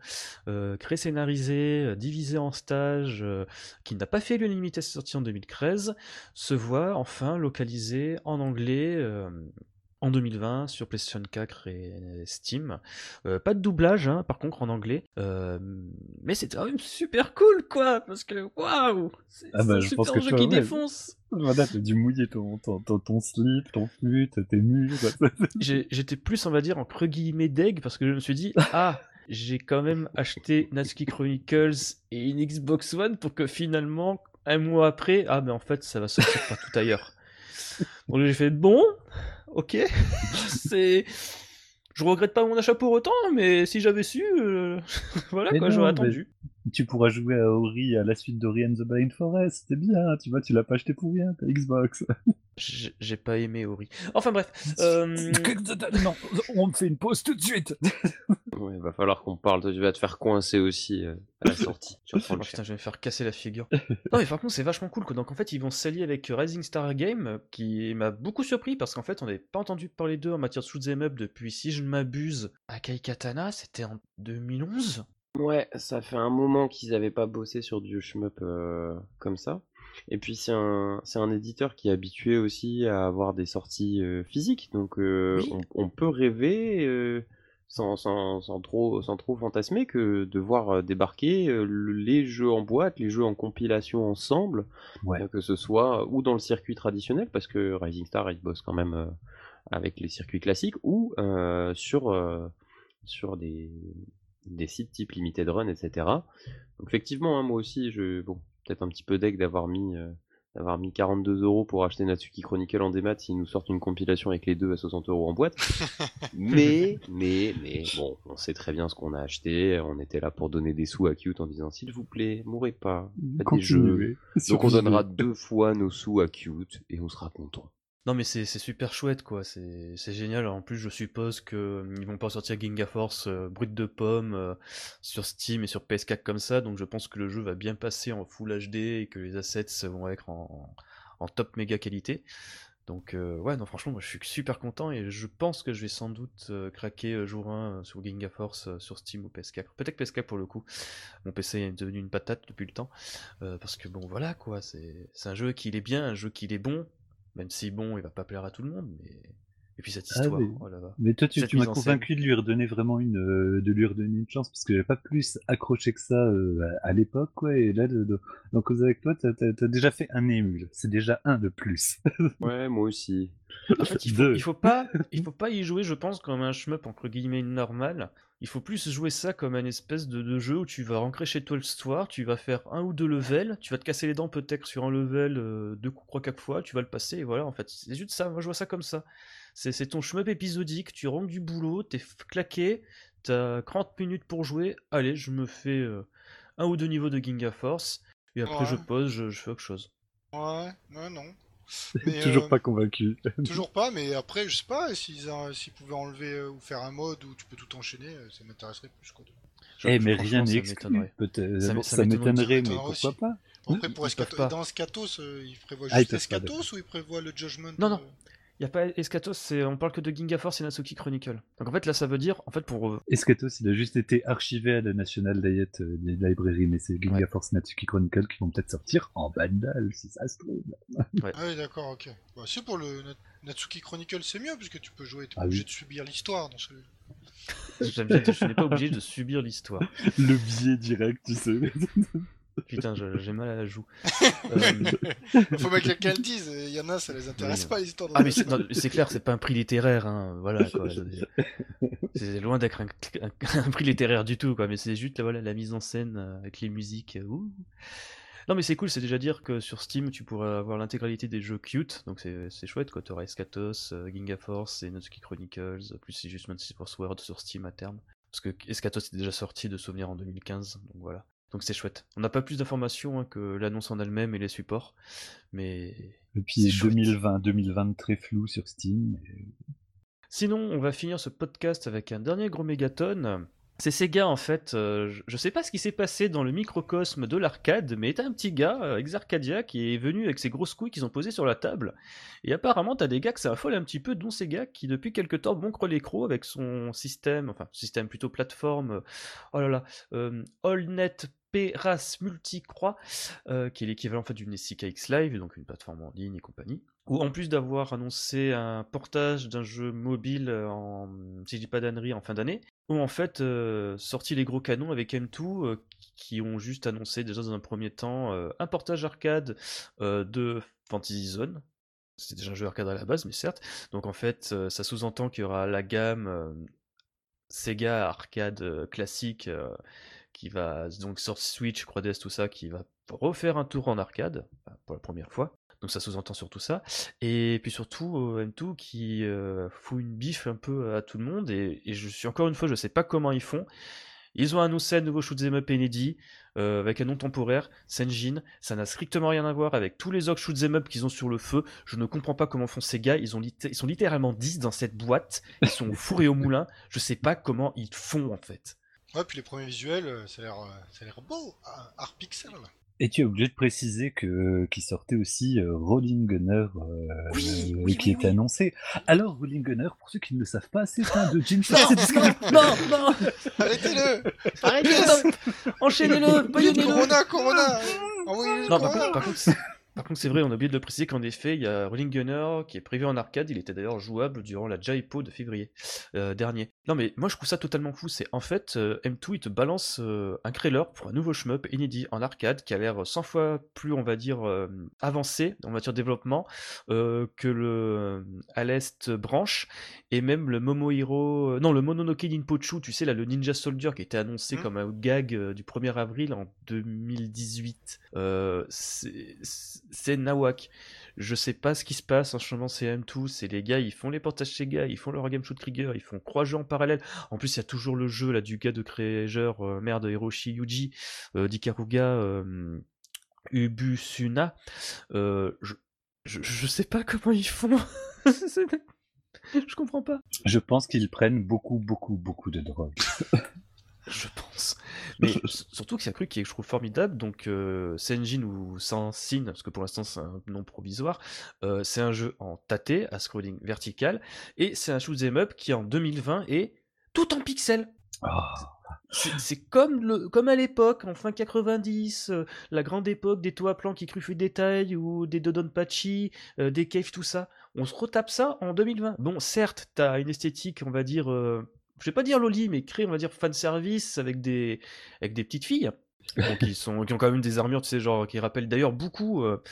euh, créé scénarisé, divisé en stages, qui n'a pas fait l'unanimité à sa sortie en 2013, se voit enfin localisé en anglais en 2020 sur PlayStation 4 et Steam. Euh, pas de doublage, hein, par contre, en anglais. Euh, mais c'est quand même super cool, quoi, parce que waouh C'est Ah bah, un je super pense que jeu toi, qui ouais. défonce Voilà, t'as dû mouiller ton, ton, ton, ton slip, ton flûte, tes murs. J'étais plus, on va dire, entre guillemets deg, parce que je me suis dit, ah j'ai quand même acheté Natsuki Chronicles et une Xbox One pour que finalement, un mois après, ah mais en fait, ça va sortir partout ailleurs. Donc j'ai fait, bon, ok, c'est... Je regrette pas mon achat pour autant, mais si j'avais su, euh, voilà Mais quoi, j'aurais mais- attendu. Tu pourras jouer à Ori à la suite d'Ori and the Blind Forest, c'est bien, tu vois, tu l'as pas acheté pour rien, ta Xbox. J'ai pas aimé Ori. Enfin bref, euh, non, on fait une pause tout de suite. Ouais, va falloir qu'on parle. Tu vas te faire coincer aussi euh, à la sortie. Tu vas Oh putain, je vais me faire casser la figure. non, mais par contre, c'est vachement cool. Quoi. Donc, en fait, ils vont s'allier avec Rising Star Game, qui m'a beaucoup surpris parce qu'en fait, on n'avait pas entendu parler d'eux en matière de shoot'em up depuis, si je ne m'abuse, Akai Katana, c'était en 2011. Ouais, ça fait un moment qu'ils avaient pas bossé sur du shmup euh, comme ça. Et puis c'est un, c'est un éditeur qui est habitué aussi à avoir des sorties euh, physiques, donc euh, Oui. on, on peut rêver sans, sans, sans trop, sans trop fantasmer que de voir débarquer le- les jeux en boîte, les jeux en compilation ensemble, Ouais. que ce soit ou dans le circuit traditionnel, parce que Rising Star il bosse quand même avec les circuits classiques, ou sur, sur des, des sites type Limited Run, etc. Donc effectivement, hein, moi aussi, je bon, peut-être un petit peu deck d'avoir mis euh, d'avoir mis 42 euros pour acheter Natsuki Chronicle en démat s'ils nous sortent une compilation avec les deux à 60 euros en boîte. mais, mais, mais, bon, on sait très bien ce qu'on a acheté. On était là pour donner des sous à Cute en disant s'il vous plaît, mourrez pas. Faites des jeux. Continuez. Donc on donnera deux fois nos sous à Cute et on sera content. Non, mais c'est super chouette, quoi. C'est génial. En plus, je suppose que euh, ils vont pas sortir Ginga Force euh, brut de pomme euh, sur Steam et sur PS4 comme ça. Donc, je pense que le jeu va bien passer en Full HD et que les assets vont être en, top méga qualité. Donc, euh, ouais, non, franchement, moi, je suis super content et je pense que je vais sans doute craquer jour 1 euh, sur Ginga Force sur Steam ou PS4. Peut-être PS4 pour le coup. Mon PC est devenu une patate depuis le temps. Parce que bon, voilà, quoi. C'est c'est un jeu qui est bien, un jeu qui est bon. Même si bon, il va pas plaire à tout le monde, mais. Et puis cette Ah, histoire, mais- oh là là. Mais toi, tu, m'as convaincu de lui redonner vraiment une, euh, de lui redonner une chance parce que j'avais pas plus accroché que ça euh, à à l'époque, quoi. Et là, de, causer avec toi, t'as, t'as déjà fait un émule. C'est déjà un de plus. Ouais, moi aussi. En fait, il faut, il faut pas, il faut pas y jouer, je pense, comme un shmup entre guillemets normal. Il faut plus jouer ça comme un espèce de, de jeu où tu vas rentrer chez toi le soir, tu vas faire un ou deux levels, tu vas te casser les dents peut-être sur un level euh, deux coups, trois, quatre fois, tu vas le passer et voilà. En fait, c'est juste ça. Moi, je vois ça comme ça. C'est ton shmup épisodique. Tu rentres du boulot, t'es claqué, t'as 30 minutes pour jouer. Allez, je me fais euh, un ou deux niveaux de Ginga Force et après Ouais. je pose, je, je fais autre chose. Ouais, ouais, non. Mais, Toujours euh, pas convaincu. Toujours pas, mais après, je sais pas, s'ils pouvaient enlever euh, ou faire un mode où tu peux tout enchaîner, euh, ça m'intéresserait plus quoi. Je- Eh, mais rien ça n'est exclu. Ça m'étonnerait mais pourquoi aussi. pas? Après, pour Escato- pas. dans Escatos, euh, ils prévoient Ah, ils juste Escatos ou ils prévoient le Judgment Non, non. Il n'y a pas Escatos, c'est- on parle que de Ginga Force et Natsuki Chronicle. Donc en fait là ça veut dire, en fait pour... euh, Escatos, il a juste été archivé à la National Diet euh, des librairies, mais c'est Ginga Ouais. Force Natsuki Chronicle qui vont peut-être sortir en bundle, si ça se trouve. Ah oui, d'accord, ok. Bah, c'est pour le Nat- Natsuki Chronicle, c'est mieux, puisque tu peux jouer, pas Ah obligé oui. de subir l'histoire dans ce... j'aime bien dire, je n'ai pas obligé de subir l'histoire. Le biais direct, tu sais. Putain, je- j'ai mal à la joue. Euh, Faut bien que quelqu'un le dise, y en a, ça les intéresse Oui. pas, les histoires de Ah mais c'est non, c'est clair, c'est pas un prix littéraire, hein. voilà quoi. C'est loin d'être un, un- un prix littéraire du tout, quoi. Mais c'est juste voilà, la mise en scène euh, avec les musiques. euh, ouh. Non mais c'est cool, c'est déjà dire que sur Steam tu pourrais avoir l'intégralité des jeux cute, donc c'est c'est chouette quoi. T'auras Escatos, euh, Ginga Force et Natsuki Chronicles, plus c'est juste Super Sword sur Steam à terme. Parce que Escatos est déjà sorti de souvenir en 2015, donc voilà. Donc c'est chouette. On n'a pas plus d'informations hein, que l'annonce en elle-même et les supports, mais Et puis C'est chouette. 2020, 2020 très flou sur Steam. et- Sinon, on va finir ce podcast avec un dernier gros mégaton. C'est Sega en fait, euh, je- sais pas ce qui s'est passé dans le microcosme de l'arcade, mais t'as un petit gars, euh, Exarcadia, qui est venu avec ses grosses couilles qu'ils ont posées sur la table. Et apparemment, t'as des gars que ça affole un petit peu, dont Sega qui depuis quelque temps boncre l'écro avec son système, enfin système plutôt plateforme, euh, oh là là, euh, AllNet Peras Multicroix, euh, qui est l'équivalent en fait d'une SCKX Live, donc une plateforme en ligne et compagnie. Où en plus d'avoir annoncé un portage d'un jeu mobile en, si je dis pas d'annerie, en fin d'année, ont en fait euh, sorti les gros canons avec M2, euh, qui ont juste annoncé déjà dans un premier temps euh, un portage arcade euh, de Fantasy Zone. C'est déjà un jeu arcade à la base, mais certes. Donc en fait, euh, ça sous-entend qu'il y aura la gamme euh, Sega arcade euh, classique euh, qui va donc sur Switch, Croix-Des, tout ça, qui va refaire un tour en arcade euh, pour la première fois. Donc ça sous-entend surtout ça. Et puis surtout euh, M2 qui euh, fout une bif un peu à tout le monde. Et, et je suis encore une fois, je sais pas comment ils font. Ils ont annoncé un nouveau shoot'em up inédit euh, avec un nom temporaire, Senjin. Ça n'a strictement rien à voir avec tous les autres shoot'em up qu'ils ont sur le feu. Je ne comprends pas comment font ces gars. Ils, ont ils sont littéralement 10 dans cette boîte. Ils sont au four et au moulin. Je sais pas comment ils font en fait. Ouais, puis les premiers visuels, euh, ça a l'air, ça a l'air beau, ah, art pixel. Et tu es obligé de préciser que qui sortait aussi euh, Rolling Gunner euh, Oui, euh, oui, qui oui, était oui. annoncé? Alors Rolling Gunner, pour ceux qui ne le savent pas, c'est un de Jim Non, c'est disponible. non, non, Arrêtez-le arrêtez, non. enchaînez-le, baillonnez-le. Corona, Corona Envoyez-le Non, par Corona contre, par contre, c'est- par contre, c'est vrai, on a oublié de le préciser qu'en effet, il y a Rolling Gunner qui est prévu en arcade. Il était d'ailleurs jouable durant la Jaipo de février euh, dernier. Non, mais moi je trouve ça totalement fou. C'est en fait, euh, M2 il te balance euh, un trailer pour un nouveau shmup inédit en arcade qui a l'air 100 fois plus, on va dire, avancé en matière de développement que le à l'Est branche et même le Momohiro. non, le Mononoke Ninpochu, tu sais, là, le Ninja Soldier qui était annoncé Mhm. comme un gag du 1er avril en 2018. Euh, c'est c'est nawak. Je sais pas ce qui se passe en changeant CM2. C'est les gars, ils font les portages Sega, ils font leur game shoot trigger, ils font trois jeux en parallèle. En plus, il y a toujours le jeu là du gars de Créageur, euh, merde, Hiroshi Yuji, euh, d'Ikaruga, euh, Ubusuna. Euh, je, je, sais pas comment ils font. C'est- je comprends pas. Je pense qu'ils prennent beaucoup, beaucoup, beaucoup de drogue. Je pense. Mais surtout que c'est un truc qui est, je trouve formidable. Donc, euh, Senjin ou Sensin, parce que pour l'instant c'est un nom provisoire, euh, c'est un jeu en tâté, à scrolling vertical, et c'est un shoot'em up qui en 2020 est tout en pixels. Ah, C'est comme, le, comme à l'époque, en fin 90, euh, la grande époque des toits plans qui cruffent détail ou des Dodonpachi, euh, des caves, tout ça. On se retape ça en 2020. Bon, certes, t'as une esthétique, on va dire, euh, je vais pas dire loli, mais créé, on va dire, fan service avec des, avec des petites filles. Sont, qui ont quand même des armures, tu sais, genre, qui rappellent d'ailleurs beaucoup. euh,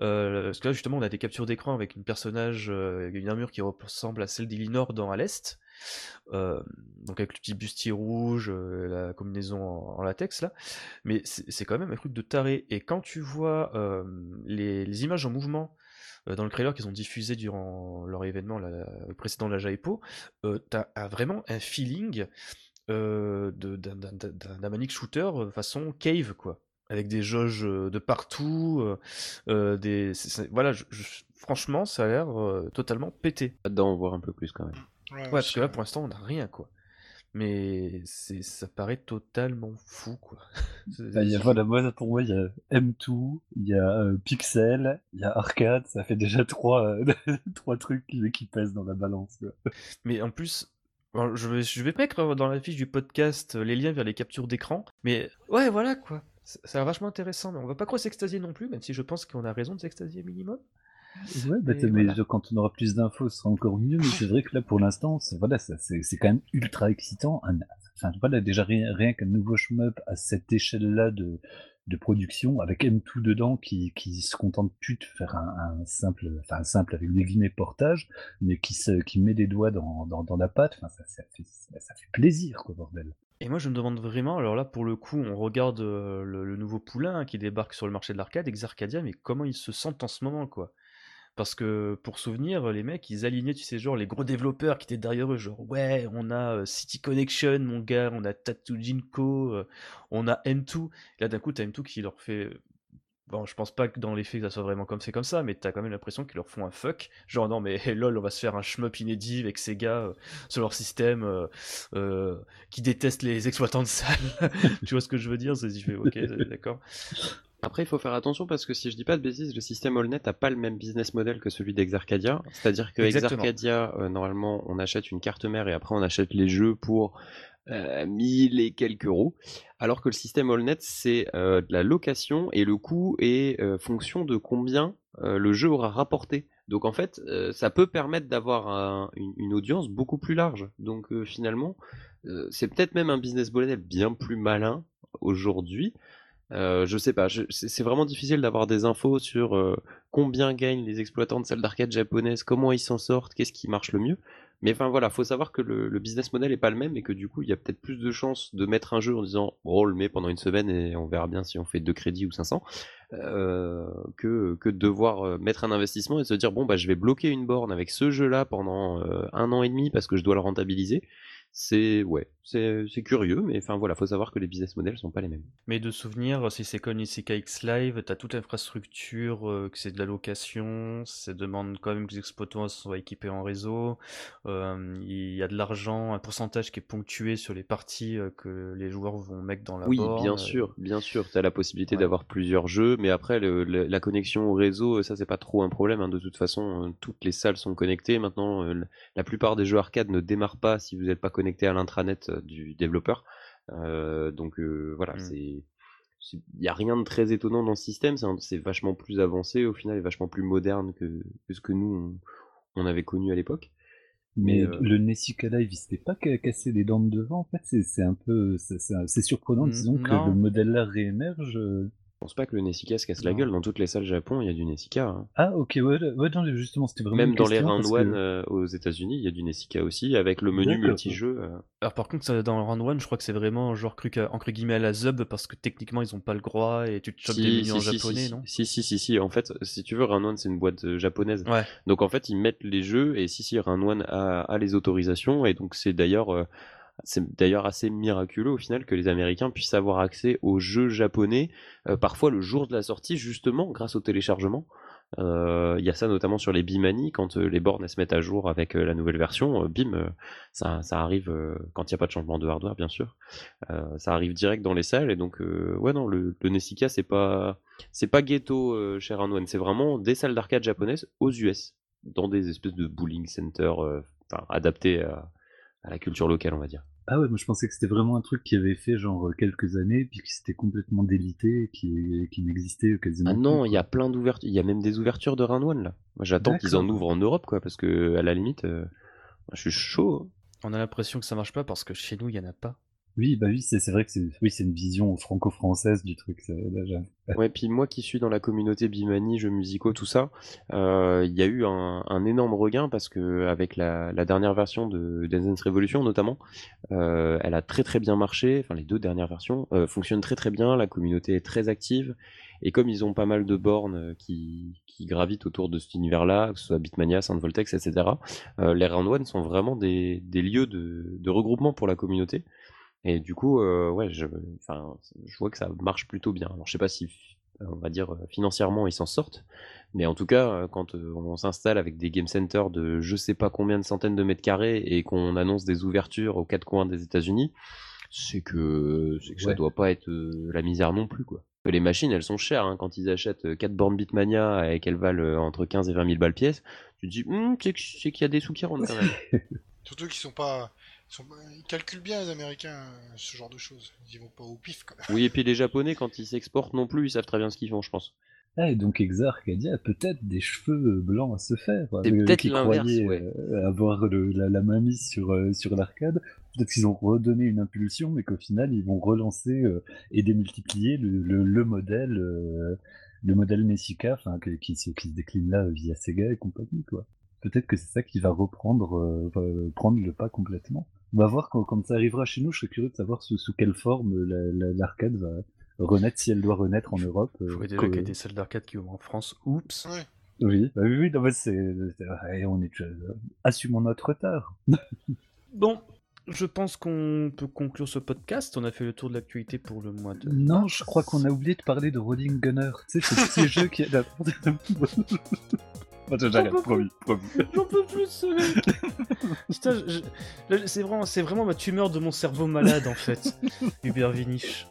euh, parce que là, justement, on a des captures d'écran avec une personnage, euh, une armure qui ressemble à celle d'Elinor dans À l'Est. Donc avec le petit bustier rouge, la combinaison en, latex là, mais c'est quand même un truc de taré. Et quand tu vois les, images en mouvement dans le trailer qu'ils ont diffusé durant leur événement la, précédent la Jaipo, euh, t'as un- vraiment un feeling euh, de- d'un d'un- d'un- d'un manic shooter euh, façon cave quoi, avec des jauges euh, de partout, euh, euh, des voilà, je- je- franchement ça a l'air euh, totalement pété. Là-dedans, on voit un peu plus quand même. Ouais, Ouais, parce que là, pour l'instant, on n'a rien, quoi. Mais c'est, ça paraît totalement fou, quoi. C'est- bah, il y a- voilà, moi, pour moi, il y a M2, il y a euh, Pixel, il y a Arcade, ça fait déjà trois, euh, trois trucs qui, qui pèsent dans la balance. Mais en plus, je vais, je vais mettre dans la fiche du podcast euh, les liens vers les captures d'écran. Mais ouais, voilà, quoi. Ça ça a l'air vachement intéressant, mais on va pas trop s'extasier non plus, même si je pense qu'on a raison de s'extasier minimum. Ouais, bah, mais voilà. quand on aura plus d'infos, ce sera encore mieux. Mais c'est vrai que là, pour l'instant, c'est voilà, quand même ultra excitant. Un- Enfin, voilà, déjà rien, rien qu'un nouveau shmup à cette échelle-là de, de production, avec M2 dedans, qui, qui se contente plus de faire un, un simple, enfin un simple avec des guillemets portage, mais qui se, qui met des doigts dans, dans, dans la pâte. Enfin, ça, ça fait, ça fait plaisir, quoi, bordel. Et moi, je me demande vraiment, alors là, pour le coup, on regarde euh, le, le nouveau poulain qui débarque sur le marché de l'arcade, Exarcadia, mais comment ils se sentent en ce moment, quoi? Parce que, pour souvenir, les mecs, ils alignaient, tu sais, genre, les gros développeurs qui étaient derrière eux, genre, ouais, on a euh, City Connection, mon gars, on a Tattoo euh, on a M2. Et là, d'un coup, t'as M2 qui leur fait... Bon, je pense pas que dans les faits, ça soit vraiment comme c'est comme ça, mais t'as quand même l'impression qu'ils leur font un fuck. Genre, non, mais lol, on va se faire un shmup inédit avec ces gars euh, sur leur système euh, euh, qui détestent les exploitants de salles. tu vois ce que je veux dire? C'est ok, d'accord. Après, il faut faire attention parce que si je dis pas de bêtises, le système AllNet n'a pas le même business model que celui d'Exarcadia. C'est-à-dire que Exactement. Exarcadia, euh, normalement, on achète une carte mère et après on achète les jeux pour euh, 1000 et quelques euros, alors que le système AllNet c'est euh, de la location et le coût est euh, fonction de combien euh, le jeu aura rapporté. Donc en fait, euh, ça peut permettre d'avoir un- une, une audience beaucoup plus large. Donc euh, finalement, euh, c'est peut-être même un business model bien plus malin aujourd'hui. Euh, je sais pas, c'est vraiment difficile d'avoir des infos sur euh, combien gagnent les exploitants de salles d'arcade japonaises, comment ils s'en sortent, qu'est-ce qui marche le mieux. Mais enfin voilà, faut savoir que le, business model est pas le même et que du coup il y a peut-être plus de chances de mettre un jeu en disant oh, on le met pendant une semaine et on verra bien si on fait deux crédits ou 500 euh, que, que de devoir euh, mettre un investissement et se dire bon bah je vais bloquer une borne avec ce jeu là pendant euh, un an et demi parce que je dois le rentabiliser. C'est ouais, c'est curieux, mais enfin voilà, faut savoir que les business models sont pas les mêmes. Mais de souvenir, si c'est comme Isekai X Live, t'as toute l'infrastructure, euh, que c'est de la location, ça demande quand même que les exploitants soient équipés en réseau, euh, il y a de l'argent, un pourcentage qui est ponctué sur les parties euh, que les joueurs vont mettre dans la Oui, bien sûr, bien sûr, tu as la possibilité Ouais. d'avoir plusieurs jeux, mais après le- le- la connexion au réseau, ça c'est pas trop un problème. hein. De toute façon, toutes les salles sont connectées. Maintenant, la plupart des jeux arcade ne démarrent pas si vous n'êtes pas connecté à l'intranet du développeur. Euh, donc euh, voilà, Mm. c'est il n'y a rien de très étonnant dans ce système, c'est vachement plus avancé au final et vachement plus moderne que, que ce que nous on, on avait connu à l'époque. Mais euh, le Nessica Live, il s'était pas ca- cassé les dents de devant, en fait. C'est- un peu, c'est- surprenant, disons, que le modèle là réémerge. Je pense pas que le Nessica se casse la gueule. Dans toutes les salles Japon, il y a du Nessica. hein. Ah, ok, ouais, ouais, non, justement, c'était vraiment Même une dans les round parce one que- euh, aux États-Unis, il y a du Nessica aussi, avec le menu multijeu. euh. Alors par contre, ça, dans le round 1, je crois que c'est vraiment genre cru qu'à- entre guillemets à la zub parce que techniquement ils ont pas le droit et tu te chopes Si, des menus si, en si, japonais, si, non? Si, si, si, si. En fait, si tu veux, Round One, c'est une boîte euh, japonaise. Ouais. Donc en fait, ils mettent les jeux et si, si, Round One a, a les autorisations et donc c'est d'ailleurs, euh, c'est d'ailleurs assez miraculeux au final que les Américains puissent avoir accès aux jeux japonais, euh, parfois le jour de la sortie, justement grâce au téléchargement. Euh, Il y a ça notamment sur les Bimani, quand euh, les bornes se mettent à jour avec la nouvelle version, bim, ça, arrive quand il n'y a pas de changement de hardware, bien sûr. Ça arrive direct dans les salles et donc ouais non, le, le Nessica c'est pas c'est pas ghetto Round One, c'est vraiment des salles d'arcade japonaises aux US, dans des espèces de bowling centers, euh, enfin adaptés à, à la culture locale, on va dire. Ah ouais, moi je pensais que c'était vraiment un truc qui avait fait genre quelques années, puis qui s'était complètement délité, qui, qui n'existait quasiment Ah plus, non, il y a plein d'ouvertures, il y a même des ouvertures de Round One là. Moi j'attends qu'ils en ouvrent en Europe quoi, parce que à la limite, euh, je suis chaud. hein. On a l'impression que ça marche pas parce que chez nous il y en a pas. Oui, bah oui, c'est vrai que c'est oui, une vision franco-française du truc. Ouais, puis moi qui suis dans la communauté Bimani, jeux musicaux, tout ça, euh, il y a eu un, énorme regain parce que avec la, dernière version de Dance Revolution notamment, euh, elle a très très bien marché. Enfin, les deux dernières versions euh, fonctionnent très très bien. La communauté est très active et comme ils ont pas mal de bornes qui, gravitent autour de cet univers-là, que ce soit Bitmania, Saint Voltex, etc. les Round One sont vraiment des, lieux de regroupement pour la communauté. Et du coup, euh, ouais, je, enfin, je vois que ça marche plutôt bien. Alors, je sais pas si, on va dire, euh, financièrement, ils s'en sortent, mais en tout cas, euh, quand on s'installe avec des game centers de je sais pas combien de centaines de mètres carrés et qu'on annonce des ouvertures aux quatre coins des États-Unis, c'est que, c'est que ça Ouais. doit pas être la misère non plus, quoi. Les machines, elles sont chères, hein, quand ils achètent euh, 4 bornes Bitmania et qu'elles valent entre 15 et 20 000 balles pièce, tu te dis, c'est c'est qu'il y a des sous qui rentrent quand même. Surtout qu'ils sont pas. Ils, sont... ils calculent bien, les Américains, euh, ce genre de choses. Ils vont pas au pif, quand même. Oui, et puis les Japonais, quand ils s'exportent non plus, ils savent très bien ce qu'ils font, je pense. Ah, et donc Exa Arcadia a peut-être des cheveux blancs à se faire. C'est Eux peut-être l'inverse, croyaient, ouais. euh, avoir le- la, la main mise sur, euh, sur l'arcade. Peut-être qu'ils ont redonné une impulsion, mais qu'au final, ils vont relancer euh, et démultiplier le, le, le modèle, euh, le modèle Nessica, qui, se- qui se décline là via Sega et compagnie, quoi. Peut-être que c'est ça qui va reprendre, euh, va prendre le pas complètement. On va voir quand, quand ça arrivera chez nous. Je serais curieux de savoir sous, sous quelle forme la- la- l'arcade va renaître, si elle doit renaître en Europe. Il euh, faudrait déjà qu'il y ait des salles d'arcade qui ouvrent en France. Oups. Ouais. oui, bah oui, oui, non, mais c'est, ouais, on est, euh, assumons notre retard. Bon, je pense qu'on peut conclure ce podcast. On a fait le tour de l'actualité pour le mois de. Non, je crois qu'on a oublié de parler de Rolling Gunner. Tu sais, ce petit jeu qui est j'arrête, peux promis, promis. J'en peux plus ce mec. C'est vraiment, c'est vraiment ma tumeur de mon cerveau malade en fait. Hubert Vinich.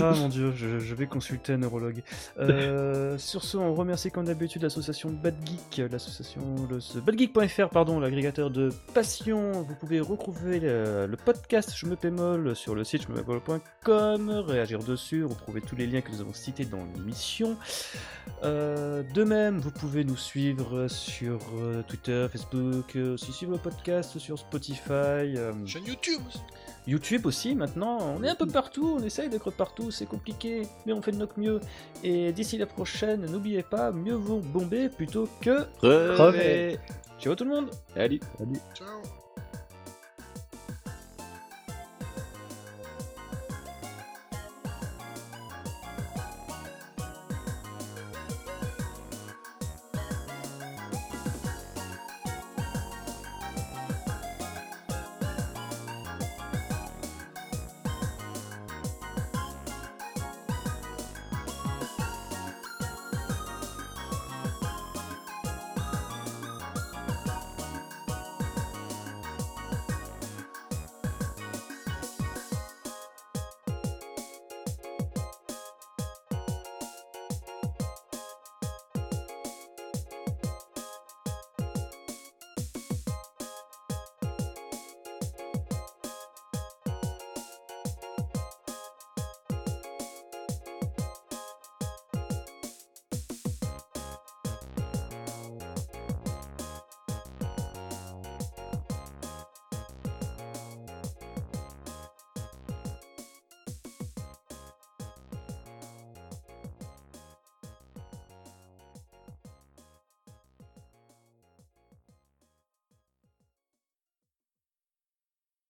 Ah mon dieu, je, je vais consulter un neurologue. Euh, sur ce, on remercie comme d'habitude l'association Bad Geek, l'association badgeek.fr, pardon, l'agrégateur de passion. Vous pouvez retrouver le, le podcast Je me pémol sur le site je me réagir dessus, retrouver tous les liens que nous avons cités dans l'émission. Euh, de même, vous pouvez nous suivre sur euh, Twitter, Facebook, aussi suivre le podcast sur Spotify. euh, Chaîne YouTube aussi. YouTube aussi maintenant, on est un peu partout, on essaye d'être partout, c'est compliqué, mais on fait de notre mieux. Et d'ici la prochaine, n'oubliez pas, mieux vous bomber plutôt que... Crever. Ciao tout le monde Salut Salut. Ciao.